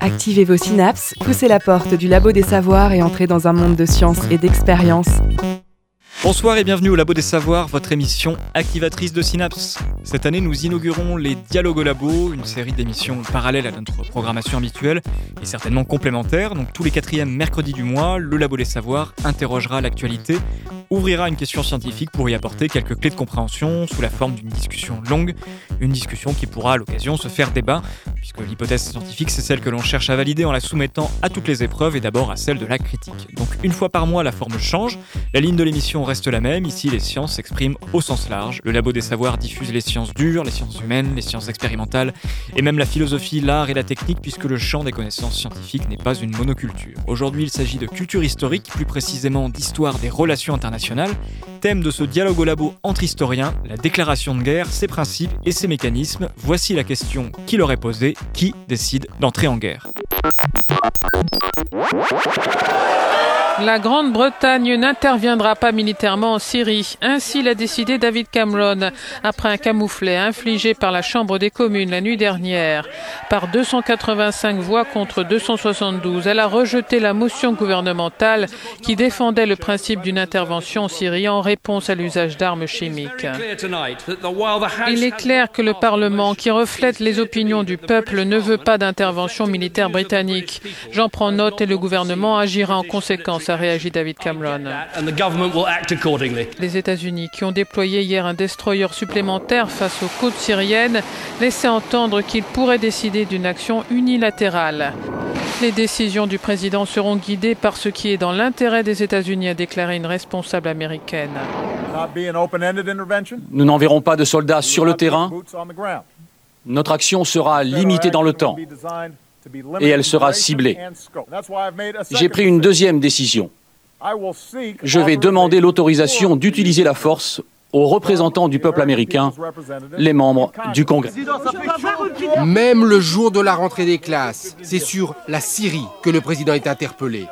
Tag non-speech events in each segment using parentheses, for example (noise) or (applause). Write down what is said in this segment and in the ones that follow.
Activez vos synapses, poussez la porte du labo des savoirs et entrez dans un monde de science et d'expérience. Bonsoir et bienvenue au Labo des Savoirs, votre émission activatrice de synapses. Cette année, nous inaugurons les Dialogues au Labo, une série d'émissions parallèles à notre programmation habituelle et certainement complémentaires. Donc tous les quatrièmes mercredis du mois, le Labo des Savoirs interrogera l'actualité, ouvrira une question scientifique pour y apporter quelques clés de compréhension sous la forme d'une discussion longue, une discussion qui pourra à l'occasion se faire débat, puisque l'hypothèse scientifique c'est celle que l'on cherche à valider en la soumettant à toutes les épreuves et d'abord à celle de la critique. Donc une fois par mois, la forme change, la ligne de l'émission reste la même, ici les sciences s'expriment au sens large, le Labo des Savoirs diffuse les sciences dures, les sciences humaines, les sciences expérimentales, et même la philosophie, l'art et la technique, puisque le champ des connaissances scientifiques n'est pas une monoculture. Aujourd'hui il s'agit de culture historique, plus précisément d'histoire des relations internationales, thème de ce dialogue au labo entre historiens, la déclaration de guerre, ses principes et ses mécanismes. Voici la question qui leur est posée, qui décide d'entrer en guerre? La Grande-Bretagne n'interviendra pas militairement en Syrie. Ainsi l'a décidé David Cameron après un camouflet infligé par la Chambre des communes la nuit dernière. Par 285 voix contre 272, elle a rejeté la motion gouvernementale qui défendait le principe d'une intervention en Syrie en réponse à l'usage d'armes chimiques. Il est clair que le Parlement, qui reflète les opinions du peuple, ne veut pas d'intervention militaire britannique. J'en prends note et le gouvernement agira en conséquence a réagi David Cameron. Les États-Unis, qui ont déployé hier un destroyer supplémentaire face aux côtes syriennes, laissaient entendre qu'ils pourraient décider d'une action unilatérale. Les décisions du président seront guidées par ce qui est dans l'intérêt des États-Unis, a déclaré une responsable américaine. Nous n'enverrons pas de soldats sur le terrain. Notre action sera limitée dans le temps et elle sera ciblée. J'ai pris une deuxième décision. Je vais demander l'autorisation d'utiliser la force aux représentants du peuple américain, les membres du Congrès. Même le jour de la rentrée des classes, c'est sur la Syrie que le président est interpellé.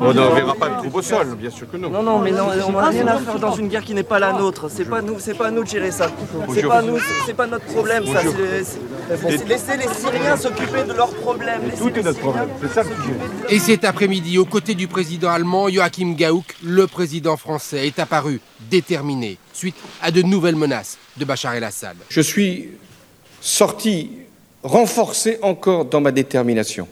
On n'enverra pas de troupes au sol, bien sûr que non. Non, non, mais non, on n'a rien à faire dans une guerre qui n'est pas la nôtre. C'est pas nous, c'est pas à nous de gérer ça. C'est pas nous, c'est pas notre problème. Ça. Laissez les Syriens s'occuper de leurs problèmes. Tout est notre problème. C'est ça le sujet. Et cet après-midi, aux côtés du président allemand Joachim Gauck, le président français est apparu déterminé suite à de nouvelles menaces de Bachar el-Assad. Je suis sorti renforcé encore dans ma détermination.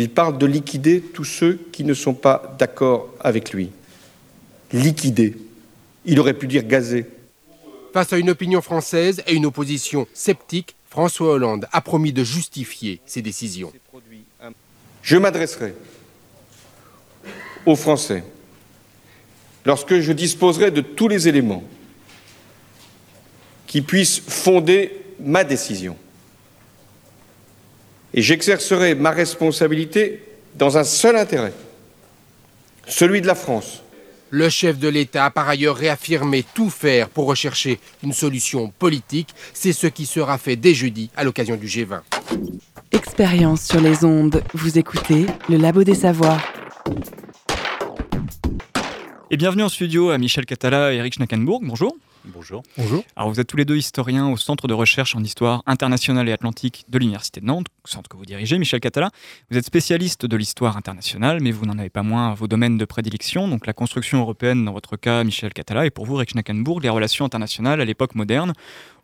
Il parle de liquider tous ceux qui ne sont pas d'accord avec lui. Liquider. Il aurait pu dire gazer. Face à une opinion française et une opposition sceptique, François Hollande a promis de justifier ses décisions. Je m'adresserai aux Français lorsque je disposerai de tous les éléments qui puissent fonder ma décision et j'exercerai ma responsabilité dans un seul intérêt, celui de la France. Le chef de l'État a par ailleurs réaffirmé tout faire pour rechercher une solution politique. C'est ce qui sera fait dès jeudi à l'occasion du G20. Expérience sur les ondes. Vous écoutez le Labo des Savoirs. Et bienvenue en studio à Michel Catala et Eric Schnackenburg. Bonjour. Bonjour. Bonjour. Alors vous êtes tous les deux historiens au Centre de recherche en histoire internationale et atlantique de l'Université de Nantes, centre que vous dirigez, Michel Catala. Vous êtes spécialiste de l'histoire internationale, mais vous n'en avez pas moins vos domaines de prédilection, donc la construction européenne dans votre cas, Michel Catala, et pour vous, Rick Schnackenburg, les relations internationales à l'époque moderne,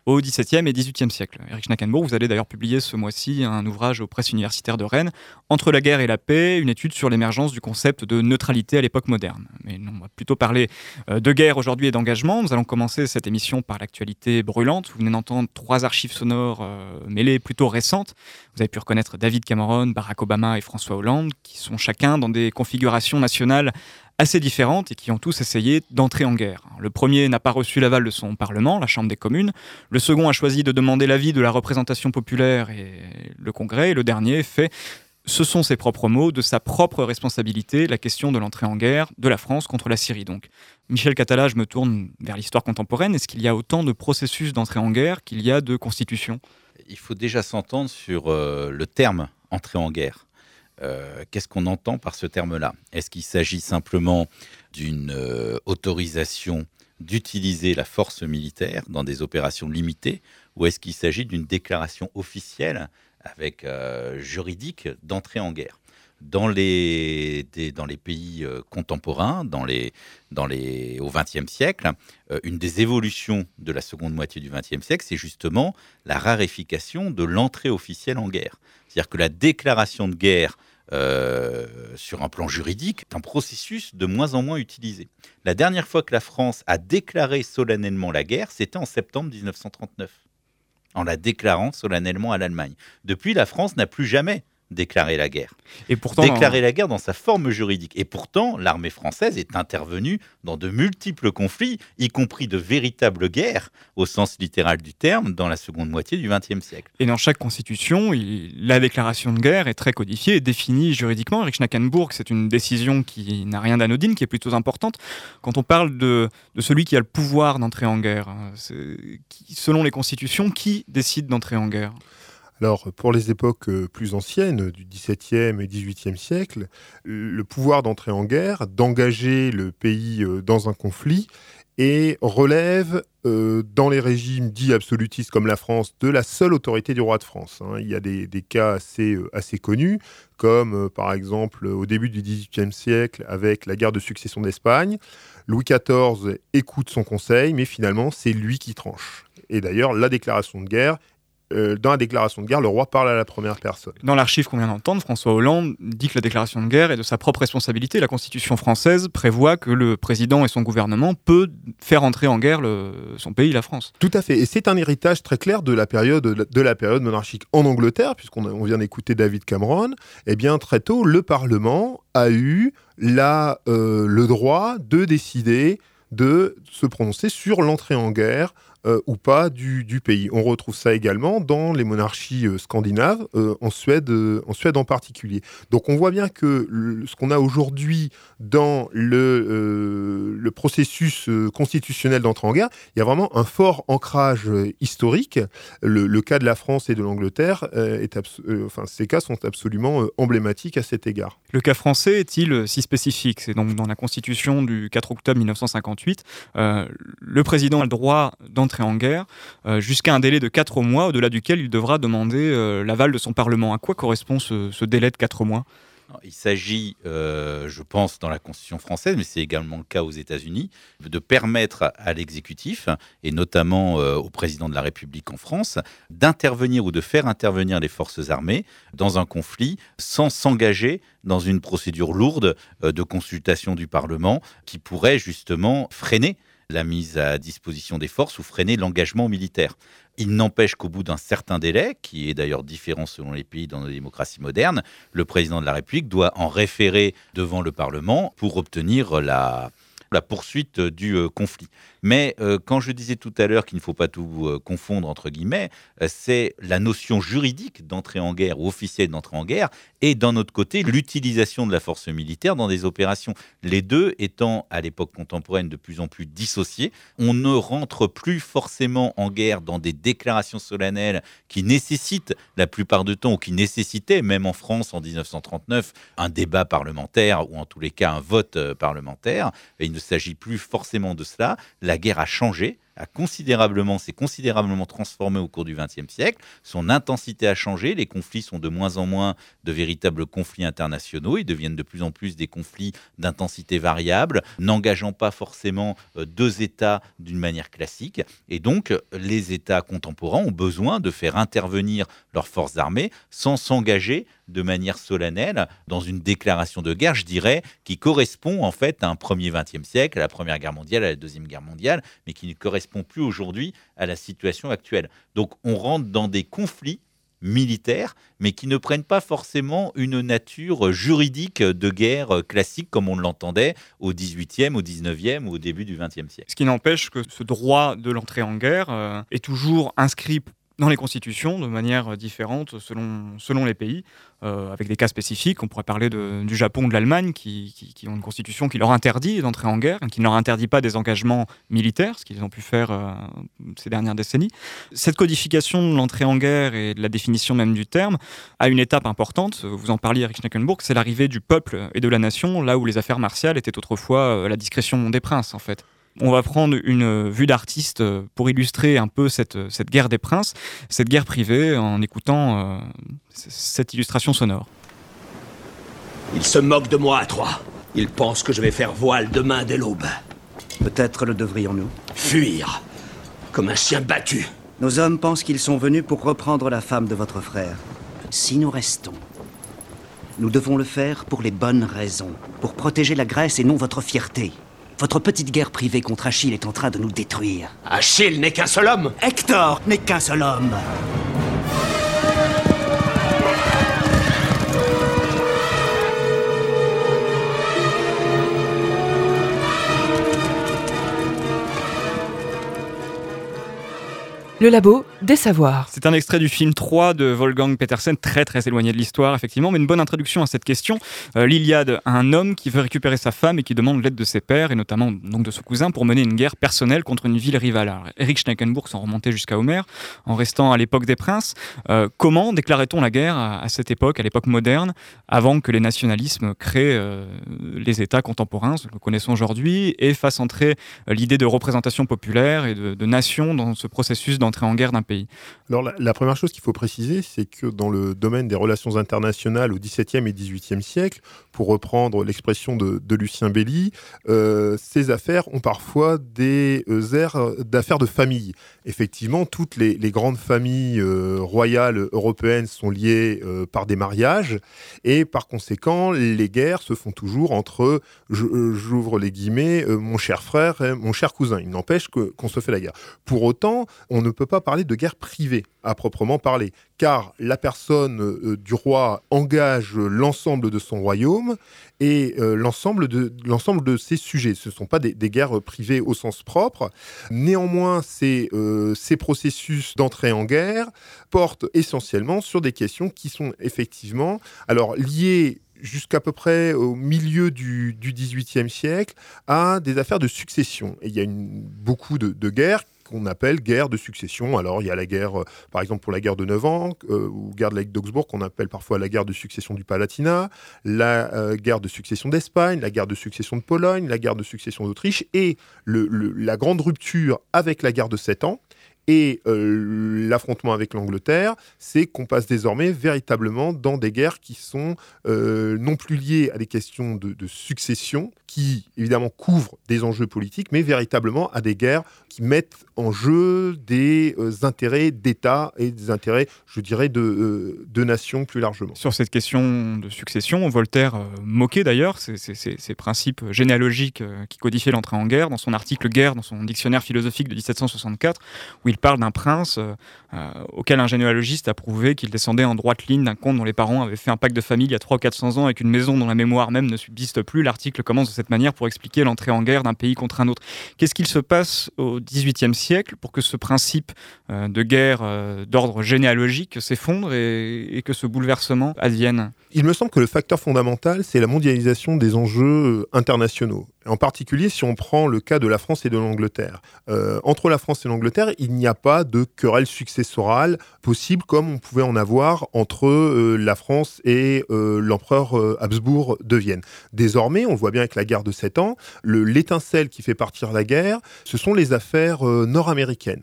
au XVIIe et XVIIIe siècle. Eric Schnackenburg, vous allez d'ailleurs publier ce mois-ci un ouvrage aux presses universitaires de Rennes, Entre la guerre et la paix, une étude sur l'émergence du concept de neutralité à l'époque moderne. Mais on va plutôt parler euh, de guerre aujourd'hui et d'engagement. Nous allons commencer cette émission par l'actualité brûlante. Vous venez d'entendre trois archives sonores euh, mêlées plutôt récentes. Vous avez pu reconnaître David Cameron, Barack Obama et François Hollande, qui sont chacun dans des configurations nationales assez différentes et qui ont tous essayé d'entrer en guerre. Le premier n'a pas reçu l'aval de son Parlement, la Chambre des communes. Le second a choisi de demander l'avis de la représentation populaire et le Congrès. Et le dernier fait, ce sont ses propres mots, de sa propre responsabilité, la question de l'entrée en guerre de la France contre la Syrie. Donc, Michel Catala, je me tourne vers l'histoire contemporaine. Est-ce qu'il y a autant de processus d'entrée en guerre qu'il y a de constitutions Il faut déjà s'entendre sur euh, le terme entrée en guerre. Euh, qu'est-ce qu'on entend par ce terme-là? Est-ce qu'il s'agit simplement d'une euh, autorisation d'utiliser la force militaire dans des opérations limitées ou est-ce qu'il s'agit d'une déclaration officielle avec euh, juridique d'entrée en guerre? Dans les, pays contemporains, au XXe siècle, une des évolutions de la seconde moitié du XXe siècle, c'est justement la raréfication de l'entrée officielle en guerre. C'est-à-dire que la déclaration de guerre euh, sur un plan juridique, est un processus de moins en moins utilisé. La dernière fois que la France a déclaré solennellement la guerre, c'était en septembre 1939, en la déclarant solennellement à l'Allemagne. Depuis, la France n'a plus jamais déclarer la guerre. Et pourtant, déclarer la guerre dans sa forme juridique. Et pourtant, l'armée française est intervenue dans de multiples conflits, y compris de véritables guerres, au sens littéral du terme, dans la seconde moitié du XXe siècle. Et dans chaque constitution, la déclaration de guerre est très codifiée et définie juridiquement. Eric Schnackenburg, c'est une décision qui n'a rien d'anodine, qui est plutôt importante. Quand on parle de, celui qui a le pouvoir d'entrer en guerre, hein, selon les constitutions, qui décide d'entrer en guerre? Alors, pour les époques euh, plus anciennes, du XVIIe et XVIIIe siècle, le pouvoir d'entrer en guerre, d'engager le pays euh, dans un conflit, et relève euh, dans les régimes dits absolutistes comme la France de la seule autorité du roi de France. Hein. Il y a des, cas assez, assez connus, comme par exemple au début du XVIIIe siècle avec la guerre de succession d'Espagne. Louis XIV écoute son conseil, mais finalement c'est lui qui tranche. Et d'ailleurs, la déclaration de guerre euh, dans la déclaration de guerre, le roi parle à la première personne. Dans l'archive qu'on vient d'entendre, François Hollande dit que la déclaration de guerre est de sa propre responsabilité. La Constitution française prévoit que le président et son gouvernement peuvent faire entrer en guerre son pays, la France. Tout à fait. Et c'est un héritage très clair de la période, de la période monarchique en Angleterre, puisqu'on vient d'écouter David Cameron. Eh bien, très tôt, le Parlement a eu la, euh, le droit de décider de se prononcer sur l'entrée en guerre euh, ou pas du, pays. On retrouve ça également dans les monarchies euh, scandinaves, euh, en, Suède, en Suède en particulier. Donc on voit bien que ce qu'on a aujourd'hui dans le, processus constitutionnel d'entrée en guerre, il y a vraiment un fort ancrage historique. Le, cas de la France et de l'Angleterre, enfin, ces cas sont absolument emblématiques à cet égard. Le cas français est-il si spécifique? C'est donc dans la Constitution du 4 octobre 1958. le président a le droit d'entrer en guerre, euh, jusqu'à un délai de 4 mois, au-delà duquel il devra demander euh, l'aval de son Parlement. À quoi correspond ce, délai de 4 mois? Il s'agit, euh, je pense, dans la Constitution française, mais c'est également le cas aux États-Unis, de permettre à l'exécutif, et notamment au président de la République en France, d'intervenir ou de faire intervenir les forces armées dans un conflit sans s'engager dans une procédure lourde de consultation du Parlement qui pourrait justement freiner la mise à disposition des forces ou freiner l'engagement militaire. Il n'empêche qu'au bout d'un certain délai, qui est d'ailleurs différent selon les pays dans nos démocraties modernes, le président de la République doit en référer devant le Parlement pour obtenir la, la poursuite du euh, conflit. Mais euh, quand je disais tout à l'heure qu'il ne faut pas tout euh, confondre, entre guillemets, c'est la notion juridique d'entrée en guerre ou officielle d'entrée en guerre et d'un autre côté l'utilisation de la force militaire dans des opérations. Les deux étant à l'époque contemporaine de plus en plus dissociés, on ne rentre plus forcément en guerre dans des déclarations solennelles qui nécessitent la plupart du temps ou qui nécessitaient, même en France en 1939, un débat parlementaire ou en tous les cas un vote parlementaire. Ne s'agit plus forcément de cela. La guerre a changé a considérablement, s'est considérablement transformé au cours du XXe siècle. Son intensité a changé. Les conflits sont de moins en moins de véritables conflits internationaux. Ils deviennent de plus en plus des conflits d'intensité variable, n'engageant pas forcément euh, deux États d'une manière classique. Et donc, les États contemporains ont besoin de faire intervenir leurs forces armées sans s'engager de manière solennelle dans une déclaration de guerre, je dirais, qui correspond en fait à un premier XXe siècle, à la Première Guerre mondiale, à la Deuxième Guerre mondiale, mais qui ne correspond plus aujourd'hui à la situation actuelle. Donc on rentre dans des conflits militaires, mais qui ne prennent pas forcément une nature juridique de guerre classique comme on l'entendait au 18e, au 19e ou au début du 20e siècle. Ce qui n'empêche que ce droit de l'entrée en guerre euh, est toujours inscrit dans les constitutions de manière différente selon, selon les pays. Euh, avec des cas spécifiques. On pourrait parler du Japon ou de l'Allemagne qui, ont une constitution qui leur interdit d'entrer en guerre, qui ne leur interdit pas des engagements militaires, ce qu'ils ont pu faire euh, ces dernières décennies. Cette codification de l'entrée en guerre et de la définition même du terme a une étape importante. Vous en parliez, Eric Schneckenburg, c'est l'arrivée du peuple et de la nation, là où les affaires martiales étaient autrefois euh, la discrétion des princes, en fait. On va prendre une vue d'artiste pour illustrer un peu cette, cette guerre des princes, cette guerre privée, en écoutant cette illustration sonore. Ils se moquent de moi à trois. Ils pensent que je vais faire voile demain dès l'aube. Peut-être le devrions-nous Fuir, comme un chien battu. Nos hommes pensent qu'ils sont venus pour reprendre la femme de votre frère. Si nous restons, nous devons le faire pour les bonnes raisons, pour protéger la Grèce et non votre fierté. Votre petite guerre privée contre Achille est en train de nous détruire. Achille n'est qu'un seul homme Hector n'est qu'un seul homme Le labo des savoirs. C'est un extrait du film 3 de Wolfgang Petersen, très très éloigné de l'histoire effectivement, mais une bonne introduction à cette question. Euh, L'Iliade, un homme qui veut récupérer sa femme et qui demande l'aide de ses pères et notamment donc de son cousin pour mener une guerre personnelle contre une ville rivale. Alors, Eric Schneckenburg s'en remontait jusqu'à Homère en restant à l'époque des princes. Euh, comment déclarait-on la guerre à, cette époque, à l'époque moderne, avant que les nationalismes créent euh, les États contemporains, ce que nous connaissons aujourd'hui, et fassent entrer l'idée de représentation populaire et de, de nation dans ce processus entrer en guerre d'un pays Alors la, première chose qu'il faut préciser, c'est que dans le domaine des relations internationales au XVIIe et XVIIIe siècle, pour reprendre l'expression de, Lucien Belli, euh, ces affaires ont parfois des euh, airs d'affaires de famille. Effectivement, toutes les, grandes familles euh, royales européennes sont liées par des mariages, et par conséquent, les guerres se font toujours entre, j'ouvre les guillemets, mon cher frère et mon cher cousin. Il n'empêche qu'on se fait la guerre. Pour autant, on ne peut pas parler de guerre privée à proprement parler, car la personne euh, du roi engage l'ensemble de son royaume et euh, l'ensemble de de ses sujets. Ce ne sont pas des, guerres privées au sens propre. Néanmoins, ces, euh, ces processus d'entrée en guerre portent essentiellement sur des questions qui sont effectivement alors liées jusqu'à peu près au milieu du, XVIIIe siècle à des affaires de succession. Et il y a une, beaucoup de, de guerres qu'on appelle guerre de succession. Alors, il y a la guerre, euh, par exemple, pour la guerre de 9 ans, euh, ou guerre de la d'Augsbourg, qu'on appelle parfois la guerre de succession du Palatinat, la euh, guerre de succession d'Espagne, la guerre de succession de Pologne, la guerre de succession d'Autriche, et la grande rupture avec la guerre de 7 ans, et euh, l'affrontement avec l'Angleterre, c'est qu'on passe désormais véritablement dans des guerres qui sont non plus liées à des questions de, succession, qui évidemment couvrent des enjeux politiques, mais véritablement à des guerres qui mettent en jeu des euh, intérêts d'État et des intérêts, je dirais, de, de nations plus largement. Sur cette question de succession, Voltaire moquait d'ailleurs ces, principes généalogiques qui codifiaient l'entrée en guerre dans son article Guerre, dans son dictionnaire philosophique de 1764, où il parle d'un prince euh, euh, auquel un généalogiste a prouvé qu'il descendait en droite ligne d'un comte dont les parents avaient fait un pacte de famille il y a 300 ou 400 ans avec une maison dont la mémoire même ne subsiste plus. L'article commence cette manière pour expliquer l'entrée en guerre d'un pays contre un autre. Qu'est-ce qu'il se passe au XVIIIe siècle pour que ce principe euh, de guerre d'ordre généalogique s'effondre et, que ce bouleversement advienne? Il me semble que le facteur fondamental, c'est la mondialisation des enjeux internationaux. En particulier, si on prend le cas de la France et de l'Angleterre. entre la France et l'Angleterre, il n'y a pas de querelle successorale possible comme on pouvait en avoir entre euh, la France et euh, l'empereur euh, Habsbourg de Vienne. Désormais, on voit bien avec la guerre de 7 ans, l'étincelle qui fait partir la guerre, ce sont les affaires nord-américaines.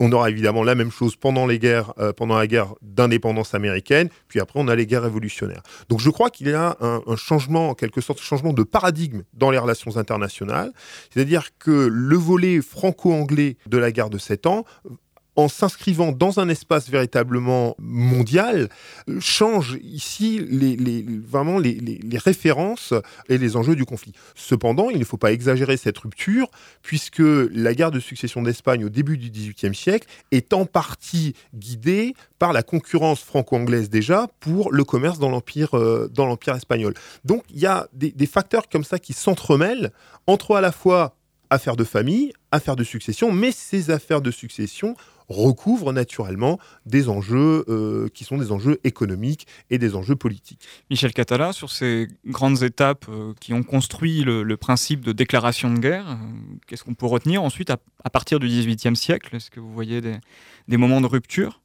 On aura évidemment la même chose pendant les guerres, pendant la guerre d'indépendance américaine, puis après on a les guerres révolutionnaires. Donc je crois qu'il y a un, un, changement, en quelque sorte, changement de paradigme dans les relations internationales. C'est-à-dire que le volet franco-anglais de la guerre de 7 ans en s'inscrivant dans un espace véritablement mondial, change ici les, vraiment les, références et les enjeux du conflit. Cependant, il ne faut pas exagérer cette rupture, puisque la guerre de succession d'Espagne au début du XVIIIe siècle est en partie guidée par la concurrence franco-anglaise déjà pour le commerce dans l'empire euh, dans l'empire espagnol. Donc il y a des, des facteurs comme ça qui s'entremêlent entre à la fois affaires de famille, affaires de succession, mais ces affaires de succession recouvre naturellement des enjeux euh, qui sont des enjeux économiques et des enjeux politiques. Michel Catala, sur ces grandes étapes euh, qui ont construit le, principe de déclaration de guerre, euh, qu'est-ce qu'on peut retenir ensuite à, partir du XVIIIe siècle? Est-ce que vous voyez des, moments de rupture?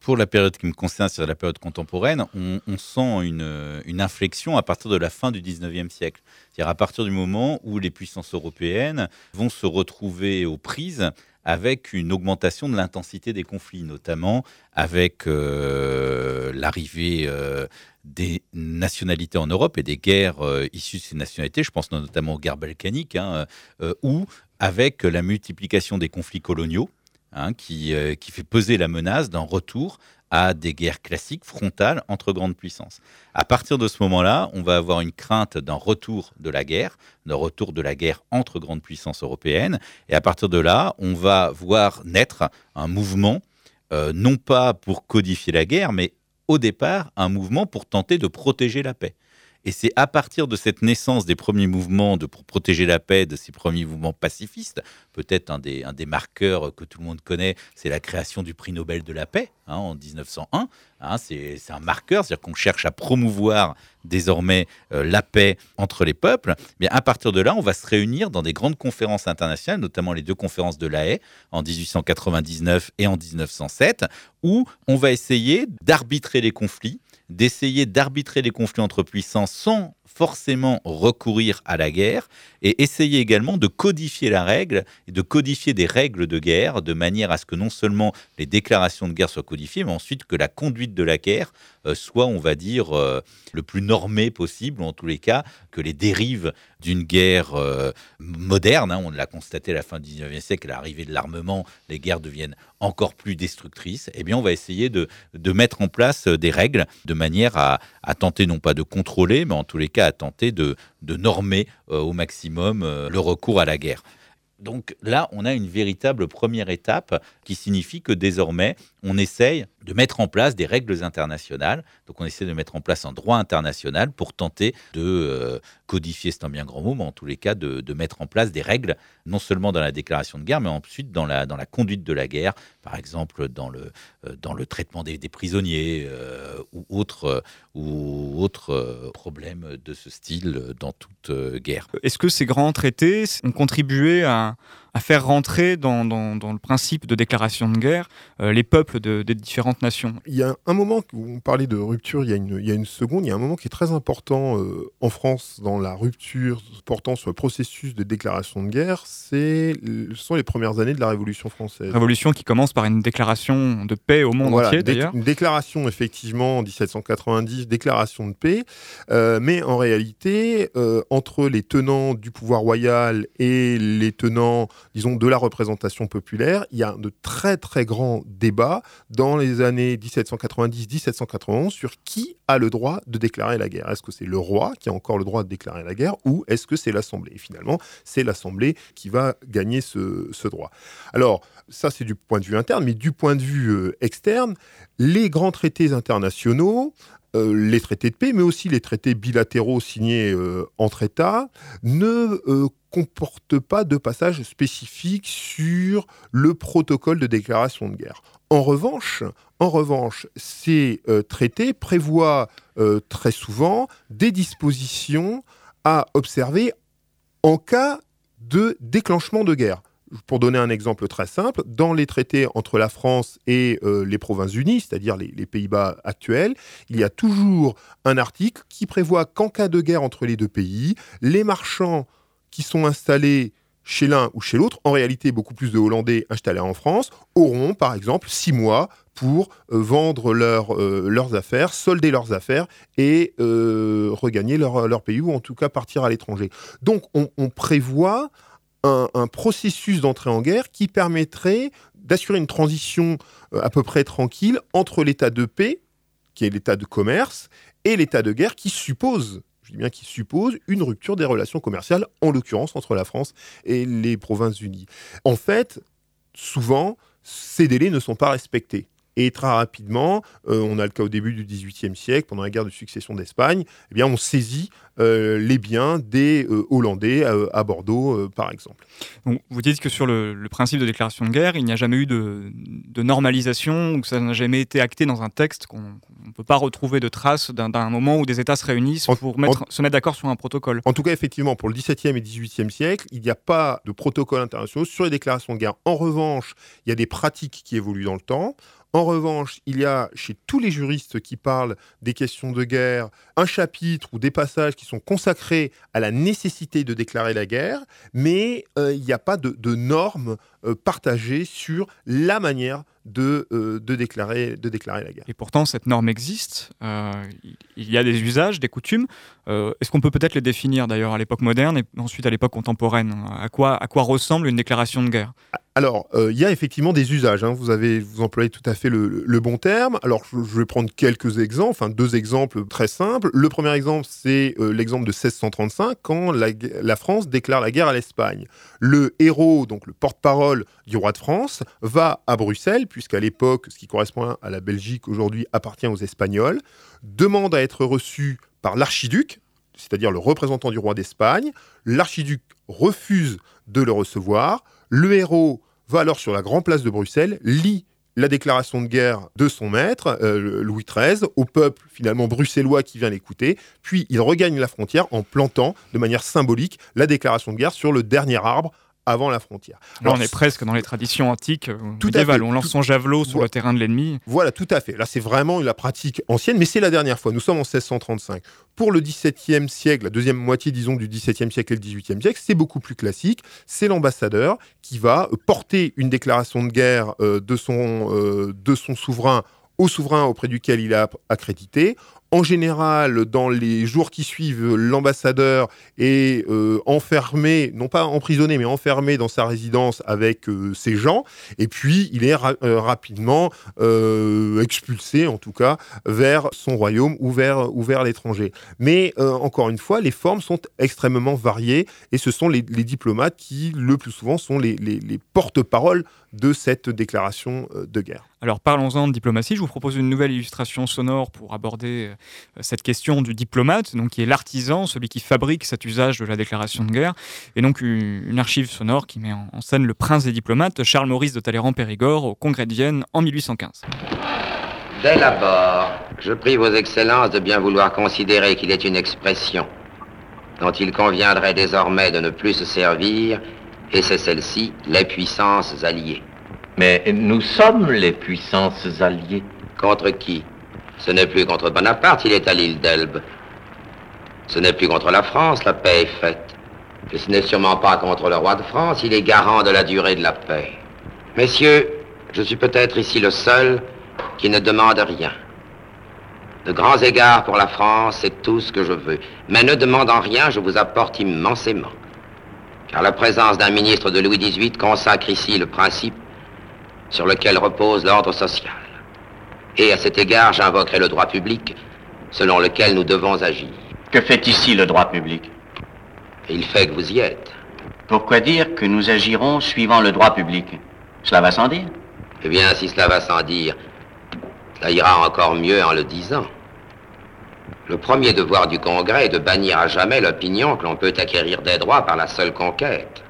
Pour la période qui me concerne, c'est la période contemporaine, on, sent une, une, inflexion à partir de la fin du 19e siècle. C'est-à-dire à partir du moment où les puissances européennes vont se retrouver aux prises avec une augmentation de l'intensité des conflits, notamment avec euh, l'arrivée euh, des nationalités en Europe et des guerres euh, issues de ces nationalités, je pense notamment aux guerres balkaniques, hein, ou avec la multiplication des conflits coloniaux, hein, qui, qui fait peser la menace d'un retour à des guerres classiques frontales entre grandes puissances. À partir de ce moment-là, on va avoir une crainte d'un retour de la guerre, d'un retour de la guerre entre grandes puissances européennes. Et à partir de là, on va voir naître un mouvement, euh, non pas pour codifier la guerre, mais au départ, un mouvement pour tenter de protéger la paix. Et c'est à partir de cette naissance des premiers mouvements de, pour protéger la paix, de ces premiers mouvements pacifistes, peut-être un des, marqueurs que tout le monde connaît, c'est la création du prix Nobel de la paix hein, en 1901. Hein, c'est un marqueur, c'est-à-dire qu'on cherche à promouvoir désormais euh, la paix entre les peuples. Mais à partir de là, on va se réunir dans des grandes conférences internationales, notamment les deux conférences de La Haye en 1899 et en 1907, où on va essayer d'arbitrer les conflits d'essayer d'arbitrer les conflits entre puissances sans forcément recourir à la guerre et essayer également de codifier la règle et de codifier des règles de guerre de manière à ce que non seulement les déclarations de guerre soient codifiées, mais ensuite que la conduite de la guerre euh, soit, on va dire, euh, le plus normé possible, ou en tous les cas, que les dérives d'une guerre euh, moderne, hein, on l'a constaté à la fin du 19e siècle, à l'arrivée de l'armement, les guerres deviennent encore plus destructrices, eh bien on va essayer de, de mettre en place des règles de manière à, à, tenter non pas de contrôler, mais en tous les cas à tenter de, de normer au maximum le recours à la guerre. Donc là, on a une véritable première étape qui signifie que désormais, on essaye de mettre en place des règles internationales. Donc on essaie de mettre en place un droit international pour tenter de euh, codifier, c'est un bien grand mot, mais en tous les cas de, mettre en place des règles, non seulement dans la déclaration de guerre, mais ensuite dans la, dans la conduite de la guerre, par exemple dans le, euh, dans le traitement des, prisonniers euh, ou autres ou problèmes de ce style dans toute guerre. Est-ce que ces grands traités ont contribué à à faire rentrer dans, le principe de déclaration de guerre euh, les peuples des différentes nations. Il y a un moment où on parlait de rupture, il y a une, il y a une seconde, il y a un moment qui est très important euh, en France dans la rupture portant sur le processus de déclaration de guerre, c'est, ce sont les premières années de la Révolution française. Révolution qui commence par une déclaration de paix au monde entier d'ailleurs. Une déclaration effectivement en 1790, déclaration de paix, euh, mais en réalité, entre les tenants du pouvoir royal et les tenants disons, de la représentation populaire. Il y a de très très grands débats dans les années 1790-1791 sur qui a le droit de déclarer la guerre. Est-ce que c'est le roi qui a encore le droit de déclarer la guerre ou est-ce que c'est l'Assemblée? Et finalement, c'est l'Assemblée qui va gagner ce, droit. Alors, ça c'est du point de vue interne, mais du point de vue euh, externe, les grands traités internationaux, euh, les traités de paix, mais aussi les traités bilatéraux signés euh, entre États, ne comportent pas de passage spécifique sur le protocole de déclaration de guerre. En revanche ces traités prévoient très souvent des dispositions à observer en cas de déclenchement de guerre pour donner un exemple très simple, dans les traités entre la France et euh, les Provinces-Unies, c'est-à-dire les, Pays-Bas actuels, il y a toujours un article qui prévoit qu'en cas de guerre entre les deux pays, les marchands qui sont installés chez l'un ou chez l'autre, en réalité beaucoup plus de Hollandais installés en France, auront par exemple six mois pour euh, vendre euh, leurs affaires, solder leurs affaires et regagner leur, pays ou en tout cas partir à l'étranger. Donc on prévoit un, processus d'entrée en guerre qui permettrait d'assurer une transition euh, à peu près tranquille entre l'état de paix, qui est l'état de commerce, et l'état de guerre qui suppose, je dis bien qui suppose, une rupture des relations commerciales, en l'occurrence entre la France et les Provinces-Unies. En fait, souvent, ces délais ne sont pas respectés. Et très rapidement, euh, on a le cas au début du XVIIIe siècle, pendant la guerre de succession d'Espagne, eh bien, on saisit euh, les biens des euh, Hollandais à Bordeaux, par exemple. Donc, vous dites que sur le, principe de déclaration de guerre, il n'y a jamais eu de, normalisation, ou que ça n'a jamais été acté dans un texte, qu'on ne peut pas retrouver de traces d'un moment où des États se réunissent pour se mettre d'accord sur un protocole. En tout cas, effectivement, pour le XVIIe et XVIIIe siècle, il n'y a pas de protocole international sur les déclarations de guerre. En revanche, il y a des pratiques qui évoluent dans le temps. En revanche, il y a chez tous les juristes qui parlent des questions de guerre un chapitre ou des passages qui sont consacrés à la nécessité de déclarer la guerre, mais euh, il n'y a pas de, normes euh, partagées sur la manière de, euh, de, déclarer, de déclarer la guerre. Et pourtant, cette norme existe. il y a des usages, des coutumes. Est-ce qu'on peut peut-être les définir d'ailleurs à l'époque moderne et ensuite à l'époque contemporaine? À quoi, à quoi ressemble une déclaration de guerre? Alors, euh, il y a effectivement des usages. Hein. Vous avez, vous employez tout à fait le, bon terme. Alors, je, vais prendre quelques exemples, enfin deux exemples très simples. Le premier exemple, c'est euh, l'exemple de 1635, quand la, France déclare la guerre à l'Espagne. Le héros, donc le porte-parole du roi de France, va à Bruxelles, puisqu'à l'époque, ce qui correspond à la Belgique aujourd'hui appartient aux Espagnols, demande à être reçu par l'archiduc, c'est-à-dire le représentant du roi d'Espagne. L'archiduc refuse de le recevoir. Le héros va alors sur la grande place de Bruxelles, lit la déclaration de guerre de son maître, euh, Louis XIII, au peuple finalement bruxellois qui vient l'écouter, puis il regagne la frontière en plantant de manière symbolique la déclaration de guerre sur le dernier arbre avant la frontière. on est presque dans les traditions antiques euh, tout médiévales. on lance son javelot sur le terrain de l'ennemi. Voilà, tout à fait. Là, c'est vraiment la pratique ancienne, mais c'est la dernière fois. Nous sommes en 1635. Pour le XVIIe siècle, la deuxième moitié, disons, du XVIIe siècle et le XVIIIe siècle, c'est beaucoup plus classique. C'est l'ambassadeur qui va porter une déclaration de guerre euh, de, son, euh, de son souverain au souverain auprès duquel il a accrédité en général, dans les jours qui suivent, l'ambassadeur est euh, enfermé, non pas emprisonné, mais enfermé dans sa résidence avec euh, ses gens, et puis il est euh, rapidement expulsé, en tout cas, vers son royaume ou vers, l'étranger. Mais encore une fois, les formes sont extrêmement variées, et ce sont les, diplomates qui, le plus souvent, sont les, les porte-paroles de cette déclaration de guerre. Alors parlons-en de diplomatie. Je vous propose une nouvelle illustration sonore pour aborder cette question du diplomate, donc qui est l'artisan, celui qui fabrique cet usage de la déclaration de guerre, et donc une archive sonore qui met en scène le prince des diplomates, Charles-Maurice de Talleyrand-Périgord, au Congrès de Vienne en 1815. Dès l'abord, je prie vos excellences de bien vouloir considérer qu'il est une expression dont il conviendrait désormais de ne plus se servir, et c'est celle-ci, les puissances alliées. Mais nous sommes les puissances alliées. Contre qui? Ce n'est plus contre Bonaparte, il est à l'île d'Elbe. Ce n'est plus contre la France, la paix est faite. Et ce n'est sûrement pas contre le roi de France, il est garant de la durée de la paix. Messieurs, je suis peut-être ici le seul qui ne demande rien. De grands égards pour la France, c'est tout ce que je veux. Mais ne demandant rien, je vous apporte immensément. Car la présence d'un ministre de Louis XVIII consacre ici le principe sur lequel repose l'ordre social. Et à cet égard, j'invoquerai le droit public, selon lequel nous devons agir. Que fait ici le droit public? Il fait que vous y êtes. Pourquoi dire que nous agirons suivant le droit public? Cela va sans dire Eh bien, si cela va sans dire, cela ira encore mieux en le disant. Le premier devoir du Congrès est de bannir à jamais l'opinion que l'on peut acquérir des droits par la seule conquête.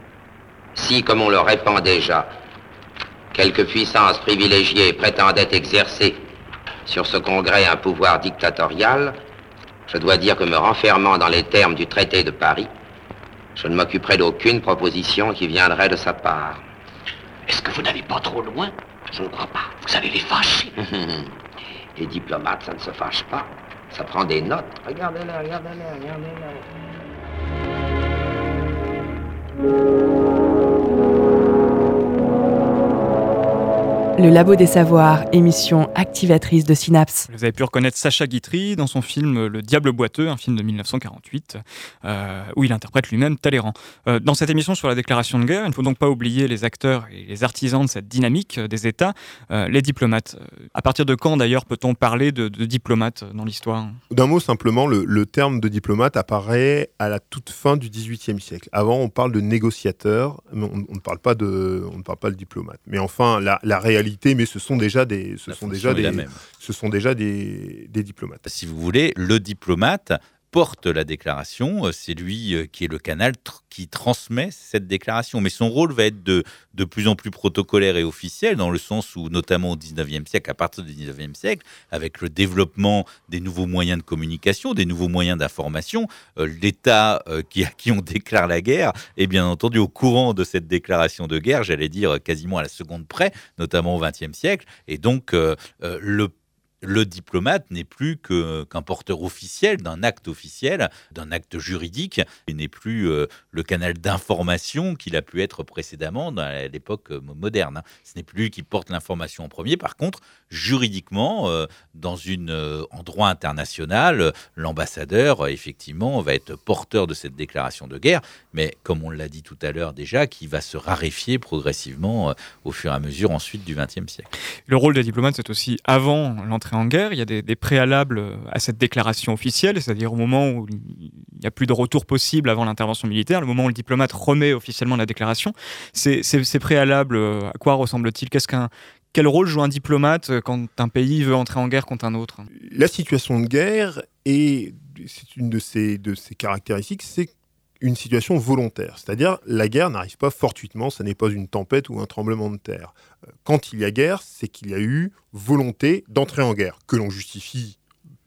Si, comme on le répand déjà, Quelques puissances privilégiées prétendaient exercer sur ce congrès un pouvoir dictatorial, je dois dire que me renfermant dans les termes du traité de Paris, je ne m'occuperai d'aucune proposition qui viendrait de sa part. Est-ce que vous n'allez pas trop loin? Je ne crois pas. Vous allez les fâcher. (laughs) les diplomates, ça ne se fâche pas. Ça prend des notes. Regardez-les, regardez-les, regardez-les. Le Labo des Savoirs, émission activatrice de Synapse. Vous avez pu reconnaître Sacha Guitry dans son film Le Diable boiteux, un film de 1948, euh, où il interprète lui-même Talleyrand. Euh, dans cette émission sur la déclaration de guerre, il ne faut donc pas oublier les acteurs et les artisans de cette dynamique des États, euh, les diplomates. À partir de quand d'ailleurs peut-on parler de, diplomates dans l'histoire? D'un mot simplement, le, terme de diplomate apparaît à la toute fin du XVIIIe siècle. Avant, on parle de négociateur, mais on, ne parle pas de, on ne parle pas de diplomate. Mais enfin, la, la réalité mais ce sont déjà des, ce sont déjà des, ce sont déjà des, des diplomates. Si vous voulez, le diplomate porte la déclaration, c'est lui qui est le canal qui transmet cette déclaration. Mais son rôle va être de, de plus en plus protocolaire et officiel, dans le sens où, notamment au 19e siècle, à partir du 19e siècle, avec le développement des nouveaux moyens de communication, des nouveaux moyens d'information, l'État qui, à qui on déclare la guerre est bien entendu au courant de cette déclaration de guerre, j'allais dire quasiment à la seconde près, notamment au 20e siècle. Et donc, le le diplomate n'est plus qu'un porteur officiel d'un acte officiel, d'un acte juridique, et n'est plus euh, le canal d'information qu'il a pu être précédemment dans l'époque euh, moderne. Ce n'est plus lui qui porte l'information en premier. Par contre, juridiquement, euh, dans une, en droit international, l'ambassadeur, effectivement, va être porteur de cette déclaration de guerre, mais comme on l'a dit tout à l'heure déjà, qui va se raréfier progressivement au fur et à mesure ensuite du XXe siècle. Le rôle des diplomates, c'est aussi avant l'entrée en guerre, il y a des, préalables à cette déclaration officielle, c'est-à-dire au moment où il n'y a plus de retour possible avant l'intervention militaire, le moment où le diplomate remet officiellement la déclaration. Ces, préalables, à quoi qu'un quel rôle joue un diplomate quand un pays veut entrer en guerre contre un autre? La situation de guerre est, c'est une de ses, de ses caractéristiques, c'est une situation volontaire. C'est-à-dire, la guerre n'arrive pas fortuitement, ça n'est pas une tempête ou un tremblement de terre. Euh, quand il y a guerre, c'est qu'il y a eu volonté d'entrer en guerre, que l'on justifie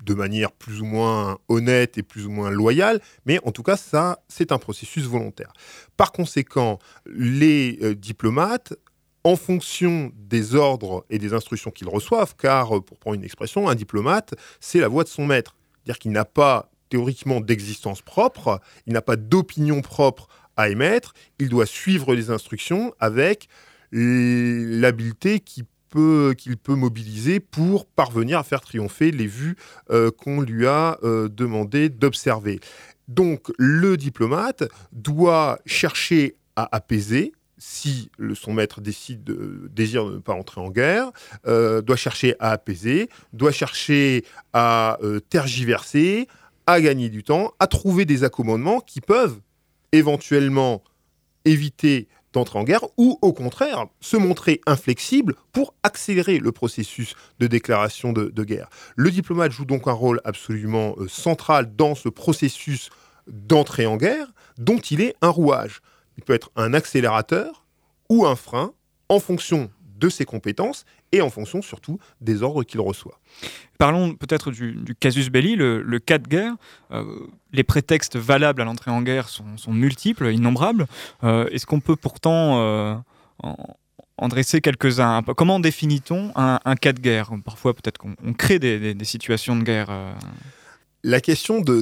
de manière plus ou moins honnête et plus ou moins loyale, mais en tout cas, ça, c'est un processus volontaire. Par conséquent, les euh, diplomates, en fonction des ordres et des instructions qu'ils reçoivent, car, euh, pour prendre une expression, un diplomate, c'est la voix de son maître. C'est-à-dire qu'il n'a pas théoriquement d'existence propre, il n'a pas d'opinion propre à émettre, il doit suivre les instructions avec l'habileté qu'il peut, mobiliser pour parvenir à faire triompher les vues euh, qu'on lui a euh, demandé d'observer. Donc le diplomate doit chercher à apaiser, si son maître décide de, désire de ne pas entrer en guerre, euh, doit chercher à apaiser, doit chercher à tergiverser, à gagner du temps, à trouver des accommodements qui peuvent éventuellement éviter d'entrer en guerre ou au contraire se montrer inflexible pour accélérer le processus de déclaration de, guerre. Le diplomate joue donc un rôle absolument euh, central dans ce processus d'entrée en guerre dont il est un rouage. Il peut être un accélérateur ou un frein en fonction de ses compétences et en fonction surtout des ordres qu'il reçoit. Parlons peut-être du, casus belli, le, cas de guerre. Euh, les prétextes valables à l'entrée en guerre sont, multiples, innombrables. Euh, est-ce qu'on peut pourtant euh, en, dresser quelques-uns? Comment définit-on un, cas de guerre? Parfois, peut-être qu'on crée des, situations de guerre. La question de,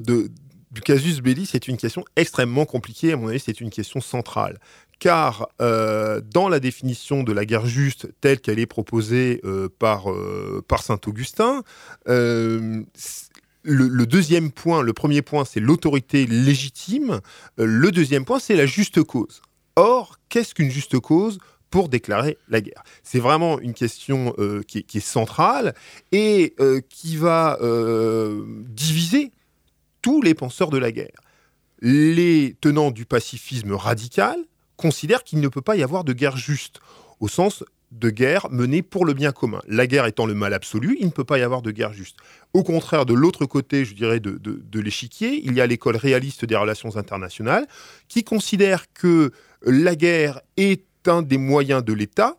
du casus belli, c'est une question extrêmement compliquée. À mon avis, c'est une question centrale car euh, dans la définition de la guerre juste telle qu'elle est proposée euh, par, euh, par Saint-Augustin, le, deuxième point, le premier point, c'est l'autorité légitime, le deuxième point, c'est la juste cause. Or, qu'est-ce qu'une juste cause pour déclarer la guerre? C'est vraiment une question qui, qui, est, centrale et qui va diviser tous les penseurs de la guerre. Les tenants du pacifisme radical, considère qu'il ne peut pas y avoir de guerre juste, au sens de guerre menée pour le bien commun. La guerre étant le mal absolu, il ne peut pas y avoir de guerre juste. Au contraire, de l'autre côté, je dirais, de, l'échiquier, il y a l'école réaliste des relations internationales, qui considère que la guerre est un des moyens de l'État,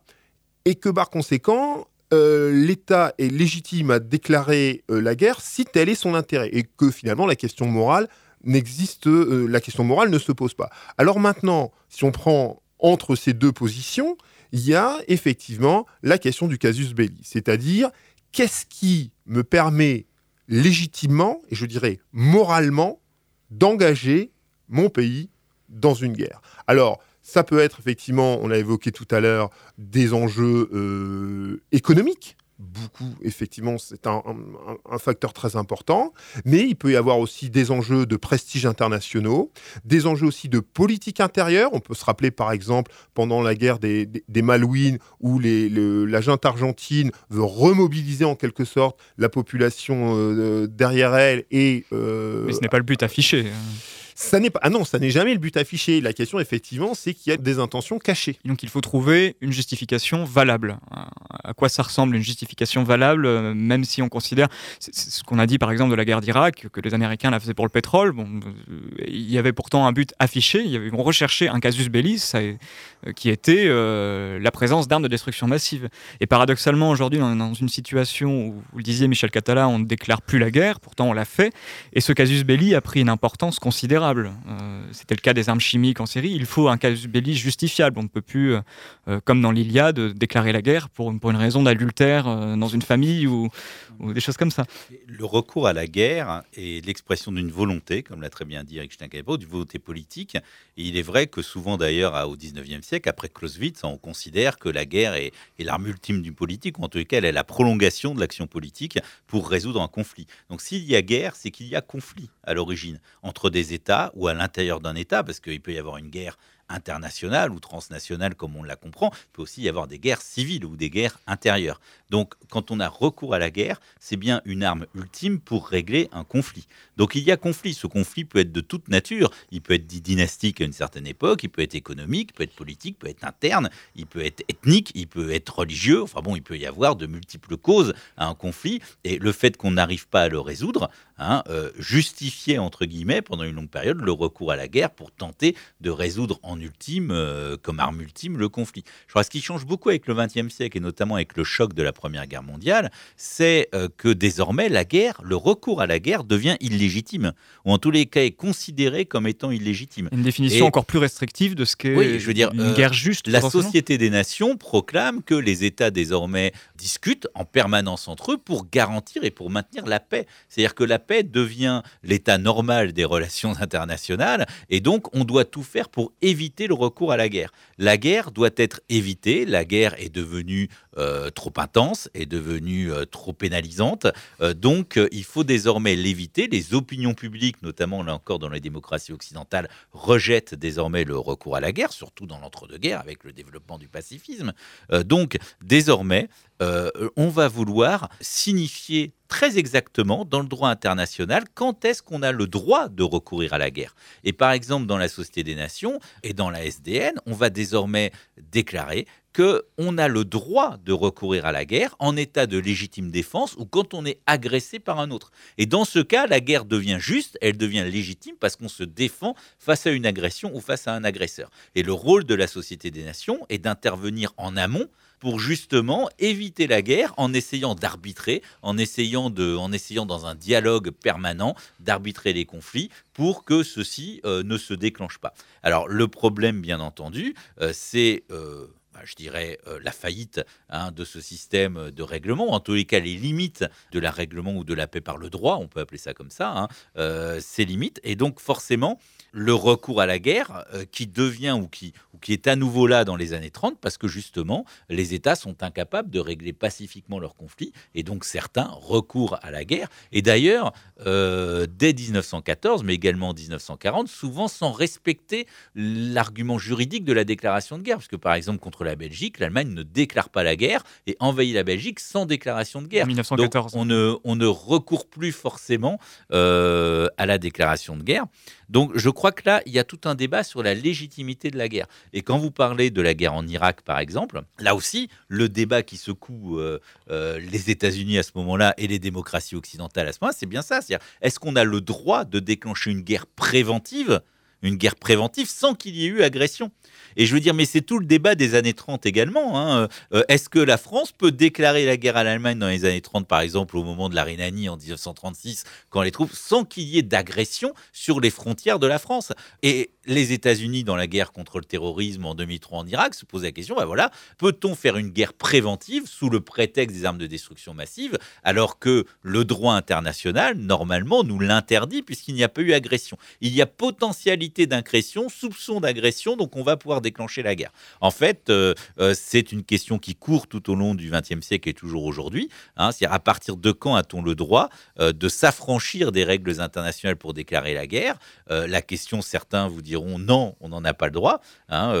et que par conséquent, euh, l'État est légitime à déclarer euh, la guerre si tel est son intérêt, et que finalement la question morale n'existe, euh, la question morale ne se pose pas. Alors maintenant, si on prend entre ces deux positions, il y a effectivement la question du casus belli, c'est-à-dire qu'est-ce qui me permet légitimement, et je dirais moralement, d'engager mon pays dans une guerre? Alors, ça peut être effectivement, on l'a évoqué tout à l'heure, des enjeux euh, économiques beaucoup, effectivement, c'est un, facteur très important. Mais il peut y avoir aussi des enjeux de prestige internationaux, des enjeux aussi de politique intérieure. On peut se rappeler, par exemple, pendant la guerre des, Malouines, où les, la junte argentine veut remobiliser en quelque sorte la population euh, derrière elle. Euh, Mais ce n'est pas le but affiché. Ça n'est. Ah non, ça n'est jamais le but affiché. La question, effectivement, c'est qu'il y a des intentions cachées. donc il faut trouver une justification valable. À quoi ça ressemble une justification valable, euh, même si on considère c'est ce qu'on a dit par exemple de la guerre d'Irak, que les Américains la faisaient pour le pétrole. Bon, euh, il y avait pourtant un but affiché. Ils ont recherché un casus belli, euh, qui était la présence d'armes de destruction massive. Et paradoxalement, aujourd'hui, on est dans une situation où, vous le disiez, Michel Catala, on ne déclare plus la guerre. Pourtant, on l'a fait. Et ce casus belli a pris une importance considérable. C'était le cas des armes chimiques en Syrie. Il faut un casus belli justifiable. On ne peut plus, comme dans l'Iliade, déclarer la guerre pour, une raison d'adultère dans une famille ou, des choses comme ça. Le recours à la guerre est l'expression d'une volonté, comme l'a très bien dit Eric Steinkerbro, d'une volonté politique. Et il est vrai que souvent, d'ailleurs, au 19e siècle, après Clausewitz, on considère que la guerre est, l'arme ultime du politique, ou en tout cas, elle est la prolongation de l'action politique pour résoudre un conflit. Donc s'il y a guerre, c'est qu'il y a conflit à l'origine, entre des États ou à l'intérieur d'un État, parce qu'il peut y avoir une guerre internationale ou transnationale comme on la comprend, il peut aussi y avoir des guerres civiles ou des guerres intérieures. Donc quand on a recours à la guerre, c'est bien une arme ultime pour régler un conflit. Donc il y a conflit, ce conflit peut être de toute nature, il peut être dynastique à une certaine époque, il peut être économique, peut être politique, peut être interne, il peut être ethnique, il peut être religieux, enfin bon, il peut y avoir de multiples causes à un conflit, et le fait qu'on n'arrive pas à le résoudre, hein, euh, justifiait entre guillemets pendant une longue période le recours à la guerre pour tenter de résoudre en ultime, euh, comme arme ultime, le conflit. Je crois que ce qui change beaucoup avec le XXe siècle et notamment avec le choc de la Première Guerre mondiale, c'est euh, que désormais la guerre, le recours à la guerre devient illégitime, ou en tous les cas est considéré comme étant illégitime. Une définition encore plus restrictive de ce qu'est oui, je veux dire, une euh, guerre juste. La Société des Nations proclame que les États désormais discutent en permanence entre eux pour garantir et pour maintenir la paix. C'est-à-dire que la paix devient l'état normal des relations (laughs) internationales, et donc on doit tout faire pour éviter le recours à la guerre. La guerre doit être évitée, la guerre est devenue euh, trop intense, est devenue euh, trop pénalisante, euh, donc il faut désormais l'éviter. Les opinions publiques, notamment là encore dans les démocraties occidentales, rejettent désormais le recours à la guerre, surtout dans l'entre-deux-guerres avec le développement du pacifisme. donc désormais, on va vouloir signifier très exactement dans le droit international quand est-ce qu'on a le droit de recourir à la guerre. Et par exemple, dans la Société des Nations et dans la SDN, on va désormais déclarer qu'on a le droit de recourir à la guerre en état de légitime défense ou quand on est agressé par un autre. Et dans ce cas, la guerre devient juste, elle devient légitime parce qu'on se défend face à une agression ou face à un agresseur. Et le rôle de la Société des Nations est d'intervenir en amont pour justement éviter la guerre en essayant d'arbitrer, en essayant en essayant dans un dialogue permanent d'arbitrer les conflits pour que ceux-ci euh, ne se déclenchent pas. Alors le problème, bien entendu, euh, c'est euh, je dirais, la faillite hein, de ce système de règlement, en tous les cas les limites de la règlement ou de la paix par le droit, on peut appeler ça comme ça, hein, ces limites. Et donc forcément, le recours à la guerre euh, qui devient ou qui, ou qui est à nouveau là dans les années 30 parce que justement les États sont incapables de régler pacifiquement leurs conflits et donc certains recourent à la guerre. Et d'ailleurs, euh, dès 1914, mais également en 1940, souvent sans respecter l'argument juridique de la déclaration de guerre. Parce que par exemple, contre la Belgique, l'Allemagne ne déclare pas la guerre et envahit la Belgique sans déclaration de guerre. 1914. Donc on ne, on ne recourt plus forcément euh, à la déclaration de guerre. Donc je crois que là, il y a tout un débat sur la légitimité de la guerre. Et quand vous parlez de la guerre en Irak, par exemple, là aussi, le débat qui secoue euh, euh, les États-Unis à ce moment-là et les démocraties occidentales à ce moment-là, c'est bien ça. C'est-à-dire, est-ce qu'on a le droit de déclencher une guerre préventive une guerre préventive sans qu'il y ait eu agression. Et je veux dire, mais c'est tout le débat des années 30 également. Hein. Euh, est-ce que la France peut déclarer la guerre à l'Allemagne dans les années 30, par exemple, au moment de la Rhénanie en 1936, quand les troupes, sans qu'il y ait d'agression sur les frontières de la France? Et les États-Unis, dans la guerre contre le terrorisme en 2003 en Irak, se posent la question, ben voilà, peut-on faire une guerre préventive sous le prétexte des armes de destruction massive, alors que le droit international, normalement, nous l'interdit puisqu'il n'y a pas eu agression? Il y a potentialité possibilité d'agression, soupçon d'agression, donc on va pouvoir déclencher la guerre. En fait, euh, euh, c'est une question qui court tout au long du XXe siècle et toujours aujourd'hui. Hein, C'est-à-dire à partir de quand a-t-on le droit euh, de s'affranchir des règles internationales pour déclarer la guerre? La question, certains vous diront non, on n'en a pas le droit. Hein,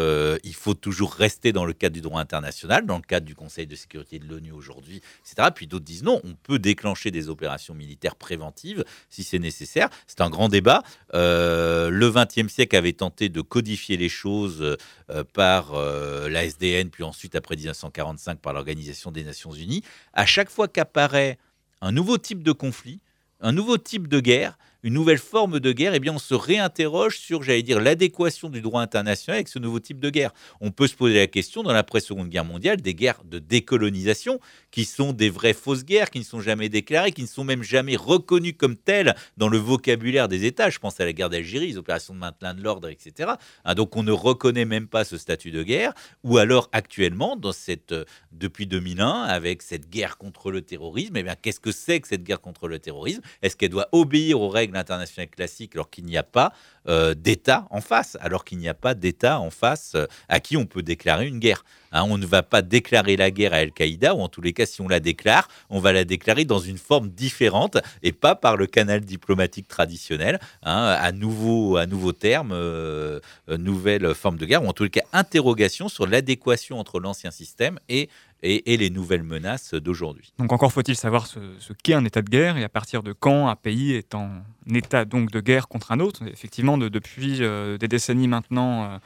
il faut toujours rester dans le cadre du droit international, dans le cadre du Conseil de sécurité de l'ONU aujourd'hui, etc. Puis d'autres disent non, on peut déclencher des opérations militaires préventives si c'est nécessaire. C'est un grand débat. Le XXe siècle avait tenté de codifier les choses euh, par euh, la SDN, puis ensuite, après 1945, par l'Organisation des Nations Unies. À chaque fois qu'apparaît un nouveau type de conflit, un nouveau type de guerre, une nouvelle forme de guerre, eh bien, on se réinterroge sur, j'allais dire, l'adéquation du droit international avec ce nouveau type de guerre. On peut se poser la question, dans l'après-seconde guerre mondiale, des guerres de décolonisation, qui sont des vraies fausses guerres, qui ne sont jamais déclarées, qui ne sont même jamais reconnues comme telles dans le vocabulaire des États. Je pense à la guerre d'Algérie, les opérations de maintien de l'ordre, etc. Hein, donc, on ne reconnaît même pas ce statut de guerre. Ou alors, actuellement, dans cette, euh, depuis 2001, avec cette guerre contre le terrorisme, eh bien, qu'est-ce que c'est que cette guerre contre le terrorisme? Est-ce qu'elle doit obéir aux règles internationales classiques alors qu'il n'y a pas euh, d'État en face, alors qu'il n'y a pas d'État en face euh, à qui on peut déclarer une guerre. Hein, on ne va pas déclarer la guerre à Al-Qaïda, ou en tous les cas, si on la déclare, on va la déclarer dans une forme différente et pas par le canal diplomatique traditionnel, hein, à, nouveau, à nouveau terme, euh, nouvelle forme de guerre, ou en tous les cas, interrogation sur l'adéquation entre l'ancien système et les nouvelles menaces d'aujourd'hui. Donc encore faut-il savoir ce, qu'est un état de guerre et à partir de quand un pays est en état donc de guerre contre un autre. Effectivement, depuis euh, des décennies maintenant, euh,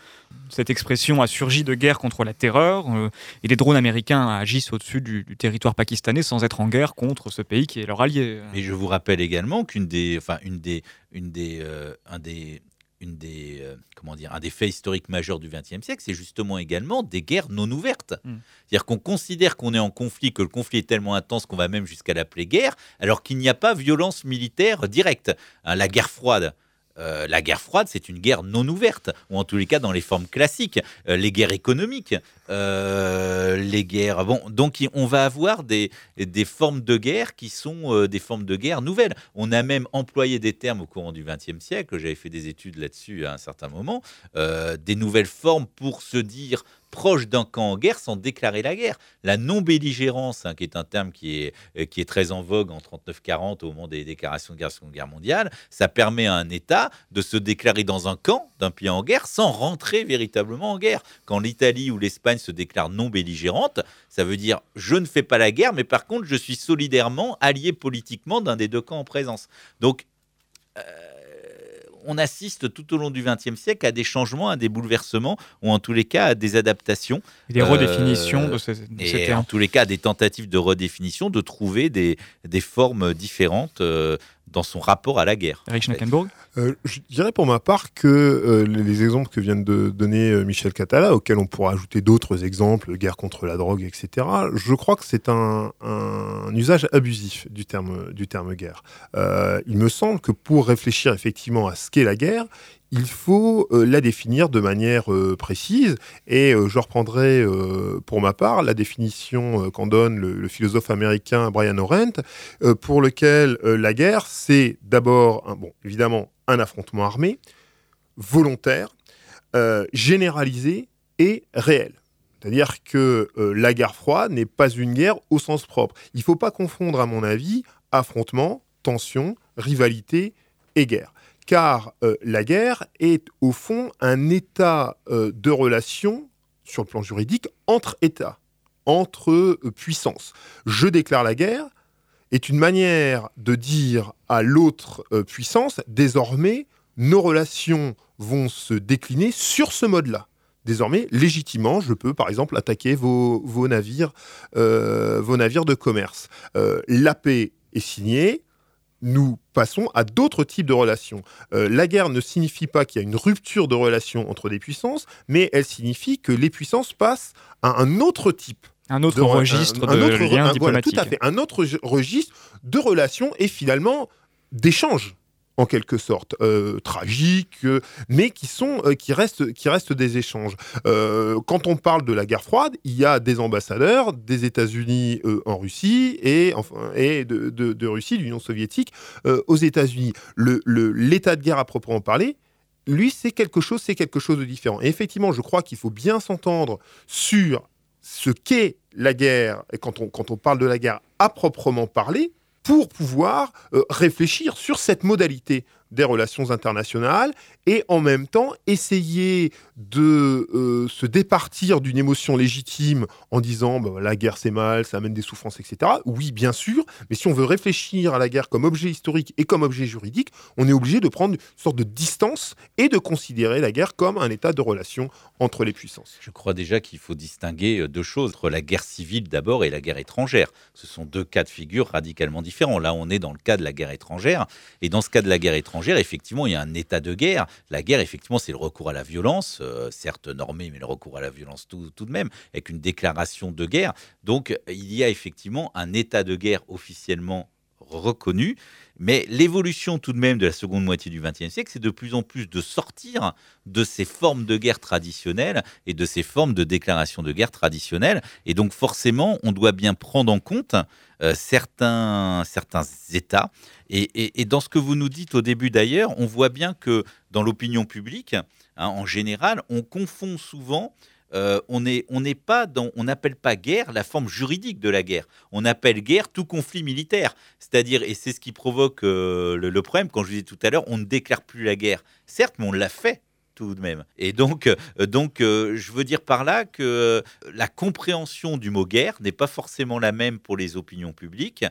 cette expression a surgi de guerre contre la terreur euh, et les drones américains agissent au-dessus du, territoire pakistanais sans être en guerre contre ce pays qui est leur allié. Et je vous rappelle également qu'une des, enfin une des, une des, un des une des, euh, comment dire, un des faits historiques majeurs du XXe siècle, c'est justement également des guerres non ouvertes. Hmm. C'est-à-dire qu'on considère qu'on est en conflit, que le conflit est tellement intense qu'on va même jusqu'à l'appeler guerre, alors qu'il n'y a pas violence militaire directe. Hein, la guerre froide, euh, la guerre froide, c'est une guerre non ouverte, ou en tous les cas dans les formes classiques. Euh, les guerres économiques, euh, les guerres. Bon, donc on va avoir des, des formes de guerre qui sont des formes de guerre nouvelles. On a même employé des termes au courant du XXe siècle, j'avais fait des études là-dessus à un certain moment, des nouvelles formes pour se dire proche d'un camp en guerre sans déclarer la guerre. La non-belligérance, hein, qui est un terme qui est, euh, qui est très en vogue en 39-40 au moment des déclarations de guerre Seconde Guerre mondiale, ça permet à un État de se déclarer dans un camp d'un pays en guerre sans rentrer véritablement en guerre. Quand l'Italie ou l'Espagne se déclarent non belligérantes, ça veut dire je ne fais pas la guerre, mais par contre je suis solidairement allié politiquement d'un des deux camps en présence. Donc, euh, on assiste tout au long du XXe siècle à des changements, à des bouleversements, ou en tous les cas à des adaptations. des redéfinitions de ces, et En tous les cas, des tentatives de redéfinition, de trouver des, formes différentes euh, dans son rapport à la guerre. Eric Schneckenburg euh, Je dirais pour ma part que euh, les exemples que vient de donner euh, Michel Catala, auxquels on pourra ajouter d'autres exemples, guerre contre la drogue, etc., je crois que c'est un, un, usage abusif du terme, du terme guerre. il me semble que pour réfléchir effectivement à ce qu'est la guerre, il faut euh, la définir de manière euh, précise. Et euh, je reprendrai pour ma part la définition qu'en donne le, philosophe américain Brian Arendt, pour lequel la guerre, c'est d'abord, bon, évidemment, un affrontement armé, volontaire, généralisé et réel. C'est-à-dire que la guerre froide n'est pas une guerre au sens propre. Il ne faut pas confondre, à mon avis, affrontement, tension, rivalité et guerre car euh, la guerre est au fond un état euh, de relation sur le plan juridique entre États, entre euh, puissances. Je déclare la guerre est une manière de dire à l'autre puissance, désormais, nos relations vont se décliner sur ce mode-là. Désormais, légitimement, je peux par exemple attaquer vos, navires, vos navires de commerce. la paix est signée, nous passons à d'autres types de relations. Euh, la guerre ne signifie pas qu'il y a une rupture de relation entre des puissances, mais elle signifie que les puissances passent à un autre type. Un autre registre de autre, liens diplomatiques. tout à fait. Un autre registre de relations et finalement d'échanges en quelque sorte euh, tragiques, euh, mais qui sont euh, qui restent qui restent des échanges. quand on parle de la guerre froide, il y a des ambassadeurs des États-Unis en Russie et enfin et de, de, de Russie, l'Union soviétique aux États-Unis. L'état de guerre à proprement parler lui, c'est quelque chose, c'est quelque chose de différent. Et effectivement, je crois qu'il faut bien s'entendre sur ce qu'est la guerre, et quand on, quand on parle de la guerre à proprement parler, pour pouvoir euh, réfléchir sur cette modalité des relations internationales et en même temps essayer de euh, se départir d'une émotion légitime en disant bah, la guerre c'est mal, ça amène des souffrances, etc. Oui, bien sûr, mais si on veut réfléchir à la guerre comme objet historique et comme objet juridique, on est obligé de prendre une sorte de distance et de considérer la guerre comme un état de relation entre les puissances. Je crois déjà qu'il faut distinguer euh, deux choses, entre la guerre civile d'abord et la guerre étrangère. Ce sont deux cas de figure radicalement différents. Là, on est dans le cas de la guerre étrangère, et dans ce cas de la guerre étrangère, effectivement, il y a un état de guerre. La guerre, effectivement, c'est le recours à la violence, euh, certes normé, mais le recours à la violence tout, tout de même, avec une déclaration de guerre. Donc, il y a effectivement un état de guerre officiellement reconnu. Mais l'évolution tout de même de la seconde moitié du XXe siècle, c'est de plus en plus de sortir de ces formes de guerre traditionnelles et de ces formes de déclaration de guerre traditionnelles. Et donc forcément, on doit bien prendre en compte euh, certains, certains États. Et, dans ce que vous nous dites au début d'ailleurs, on voit bien que dans l'opinion publique, hein, en général, on confond souvent euh, on n'est on pas dans, on n'appelle pas guerre la forme juridique de la guerre. On appelle guerre tout conflit militaire. C'est-à-dire, et c'est ce qui provoque euh, le, le, problème, quand je disais tout à l'heure, on ne déclare plus la guerre. Certes, mais on l'a fait tout de même. Et donc, euh, donc euh, je veux dire par là que euh, la compréhension du mot guerre n'est pas forcément la même pour les opinions publiques,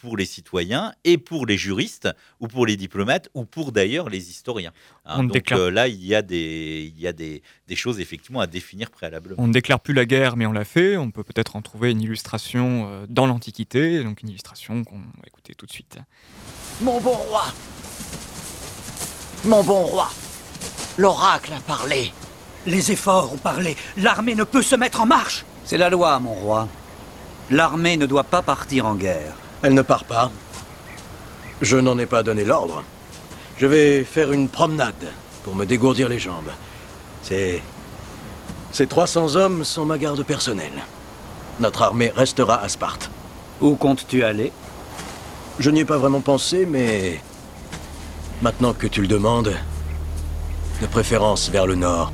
pour les citoyens et pour les juristes ou pour les diplomates ou pour d'ailleurs les historiens. Hein. donc là, il y a, des, il y a des, des, choses effectivement à définir préalablement. On ne déclare plus la guerre, mais on l'a fait. On peut peut-être en trouver une illustration dans l'Antiquité, donc une illustration qu'on va écouter tout de suite. Mon bon roi Mon bon roi L'oracle a parlé. Les efforts ont parlé. L'armée ne peut se mettre en marche. C'est la loi, mon roi. L'armée ne doit pas partir en guerre. Elle ne part pas. Je n'en ai pas donné l'ordre. Je vais faire une promenade pour me dégourdir les jambes. C'est... Ces 300 hommes sont ma garde personnelle. Notre armée restera à Sparte. Où comptes-tu aller? Je n'y ai pas vraiment pensé, mais... Maintenant que tu le demandes, de préférence vers le nord.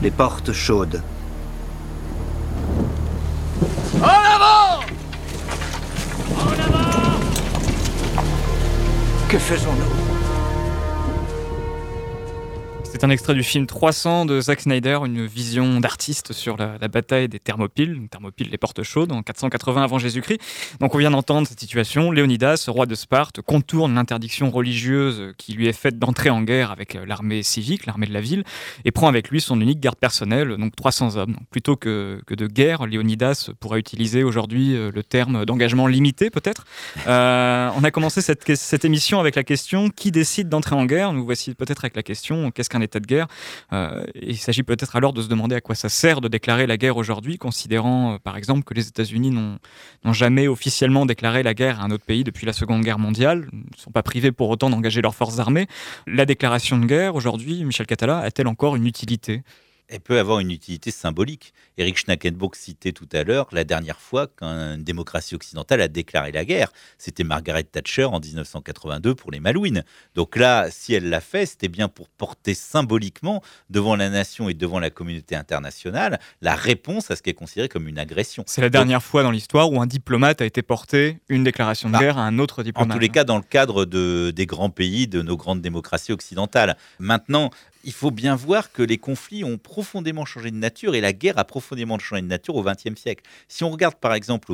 Les portes chaudes. En avant En avant Que faisons-nous? C'est un extrait du film 300 de Zack Snyder, une vision d'artiste sur la, bataille des Thermopyles, Thermopyles les portes chaudes en 480 avant Jésus-Christ. Donc on vient d'entendre cette situation. Léonidas, roi de Sparte, contourne l'interdiction religieuse qui lui est faite d'entrer en guerre avec l'armée civique, l'armée de la ville, et prend avec lui son unique garde personnelle, donc 300 hommes. plutôt que, que, de guerre, Léonidas pourrait utiliser aujourd'hui euh, le terme d'engagement limité peut-être. Euh, on a commencé cette, cette émission avec la question qui décide d'entrer en guerre? Nous voici peut-être avec la question qu'est-ce qu'un de guerre. Euh, il s'agit peut-être alors de se demander à quoi ça sert de déclarer la guerre aujourd'hui, considérant euh, par exemple que les États-Unis n'ont jamais officiellement déclaré la guerre à un autre pays depuis la Seconde Guerre mondiale, ne sont pas privés pour autant d'engager leurs forces armées. La déclaration de guerre aujourd'hui, Michel Catala, a-t-elle encore une utilité? Elle peut avoir une utilité symbolique. Eric Schnackenburg citait tout à l'heure la dernière fois qu'une démocratie occidentale a déclaré la guerre. C'était Margaret Thatcher en 1982 pour les Malouines. Donc là, si elle l'a fait, c'était bien pour porter symboliquement devant la nation et devant la communauté internationale la réponse à ce qui est considéré comme une agression. C'est la dernière fois dans l'histoire où un diplomate a été porté une déclaration de bah, guerre à un autre diplomate. En tous les cas, dans le cadre de, des grands pays, de nos grandes démocraties occidentales. Maintenant, il faut bien voir que les conflits ont profondément changé de nature et la guerre a profondément changé de nature au XXe siècle. Si on regarde par exemple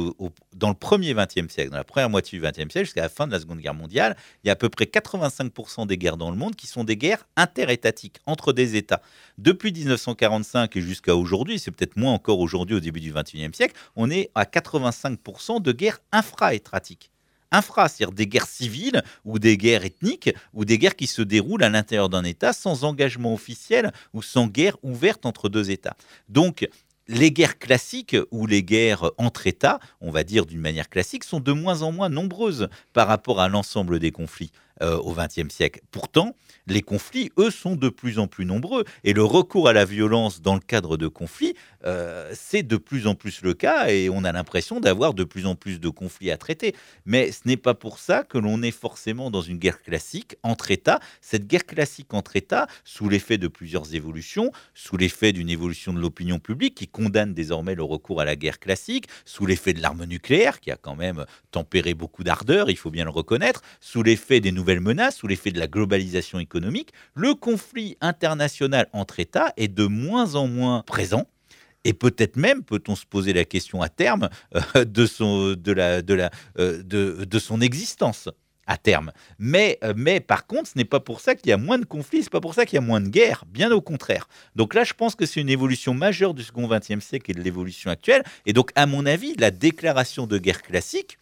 dans le premier XXe siècle, dans la première moitié du XXe siècle jusqu'à la fin de la Seconde Guerre mondiale, il y a à peu près 85% des guerres dans le monde qui sont des guerres interétatiques entre des États. Depuis 1945 et jusqu'à aujourd'hui, c'est peut-être moins encore aujourd'hui au début du XXIe siècle, on est à 85% de guerres infra-étatiques infra, c'est-à-dire des guerres civiles ou des guerres ethniques ou des guerres qui se déroulent à l'intérieur d'un État sans engagement officiel ou sans guerre ouverte entre deux États. Donc, les guerres classiques ou les guerres entre États, on va dire d'une manière classique, sont de moins en moins nombreuses par rapport à l'ensemble des conflits. Euh, au XXe siècle. Pourtant, les conflits, eux, sont de plus en plus nombreux. Et le recours à la violence dans le cadre de conflits, euh, c'est de plus en plus le cas et on a l'impression d'avoir de plus en plus de conflits à traiter. Mais ce n'est pas pour ça que l'on est forcément dans une guerre classique entre États. Cette guerre classique entre États, sous l'effet de plusieurs évolutions, sous l'effet d'une évolution de l'opinion publique qui condamne désormais le recours à la guerre classique, sous l'effet de l'arme nucléaire qui a quand même tempéré beaucoup d'ardeur, il faut bien le reconnaître, sous l'effet des nouvelles menaces, sous l'effet de la globalisation économique, le conflit international entre États est de moins en moins présent. Et peut-être même, peut-on se poser la question à terme euh, de, son, de, la, de, la, euh, de, de son existence à terme. Mais, euh, mais par contre, ce n'est pas pour ça qu'il y a moins de conflits, c'est pas pour ça qu'il y a moins de guerres, bien au contraire. Donc là, je pense que c'est une évolution majeure du second XXe siècle et de l'évolution actuelle. Et donc, à mon avis, la déclaration de guerre classique,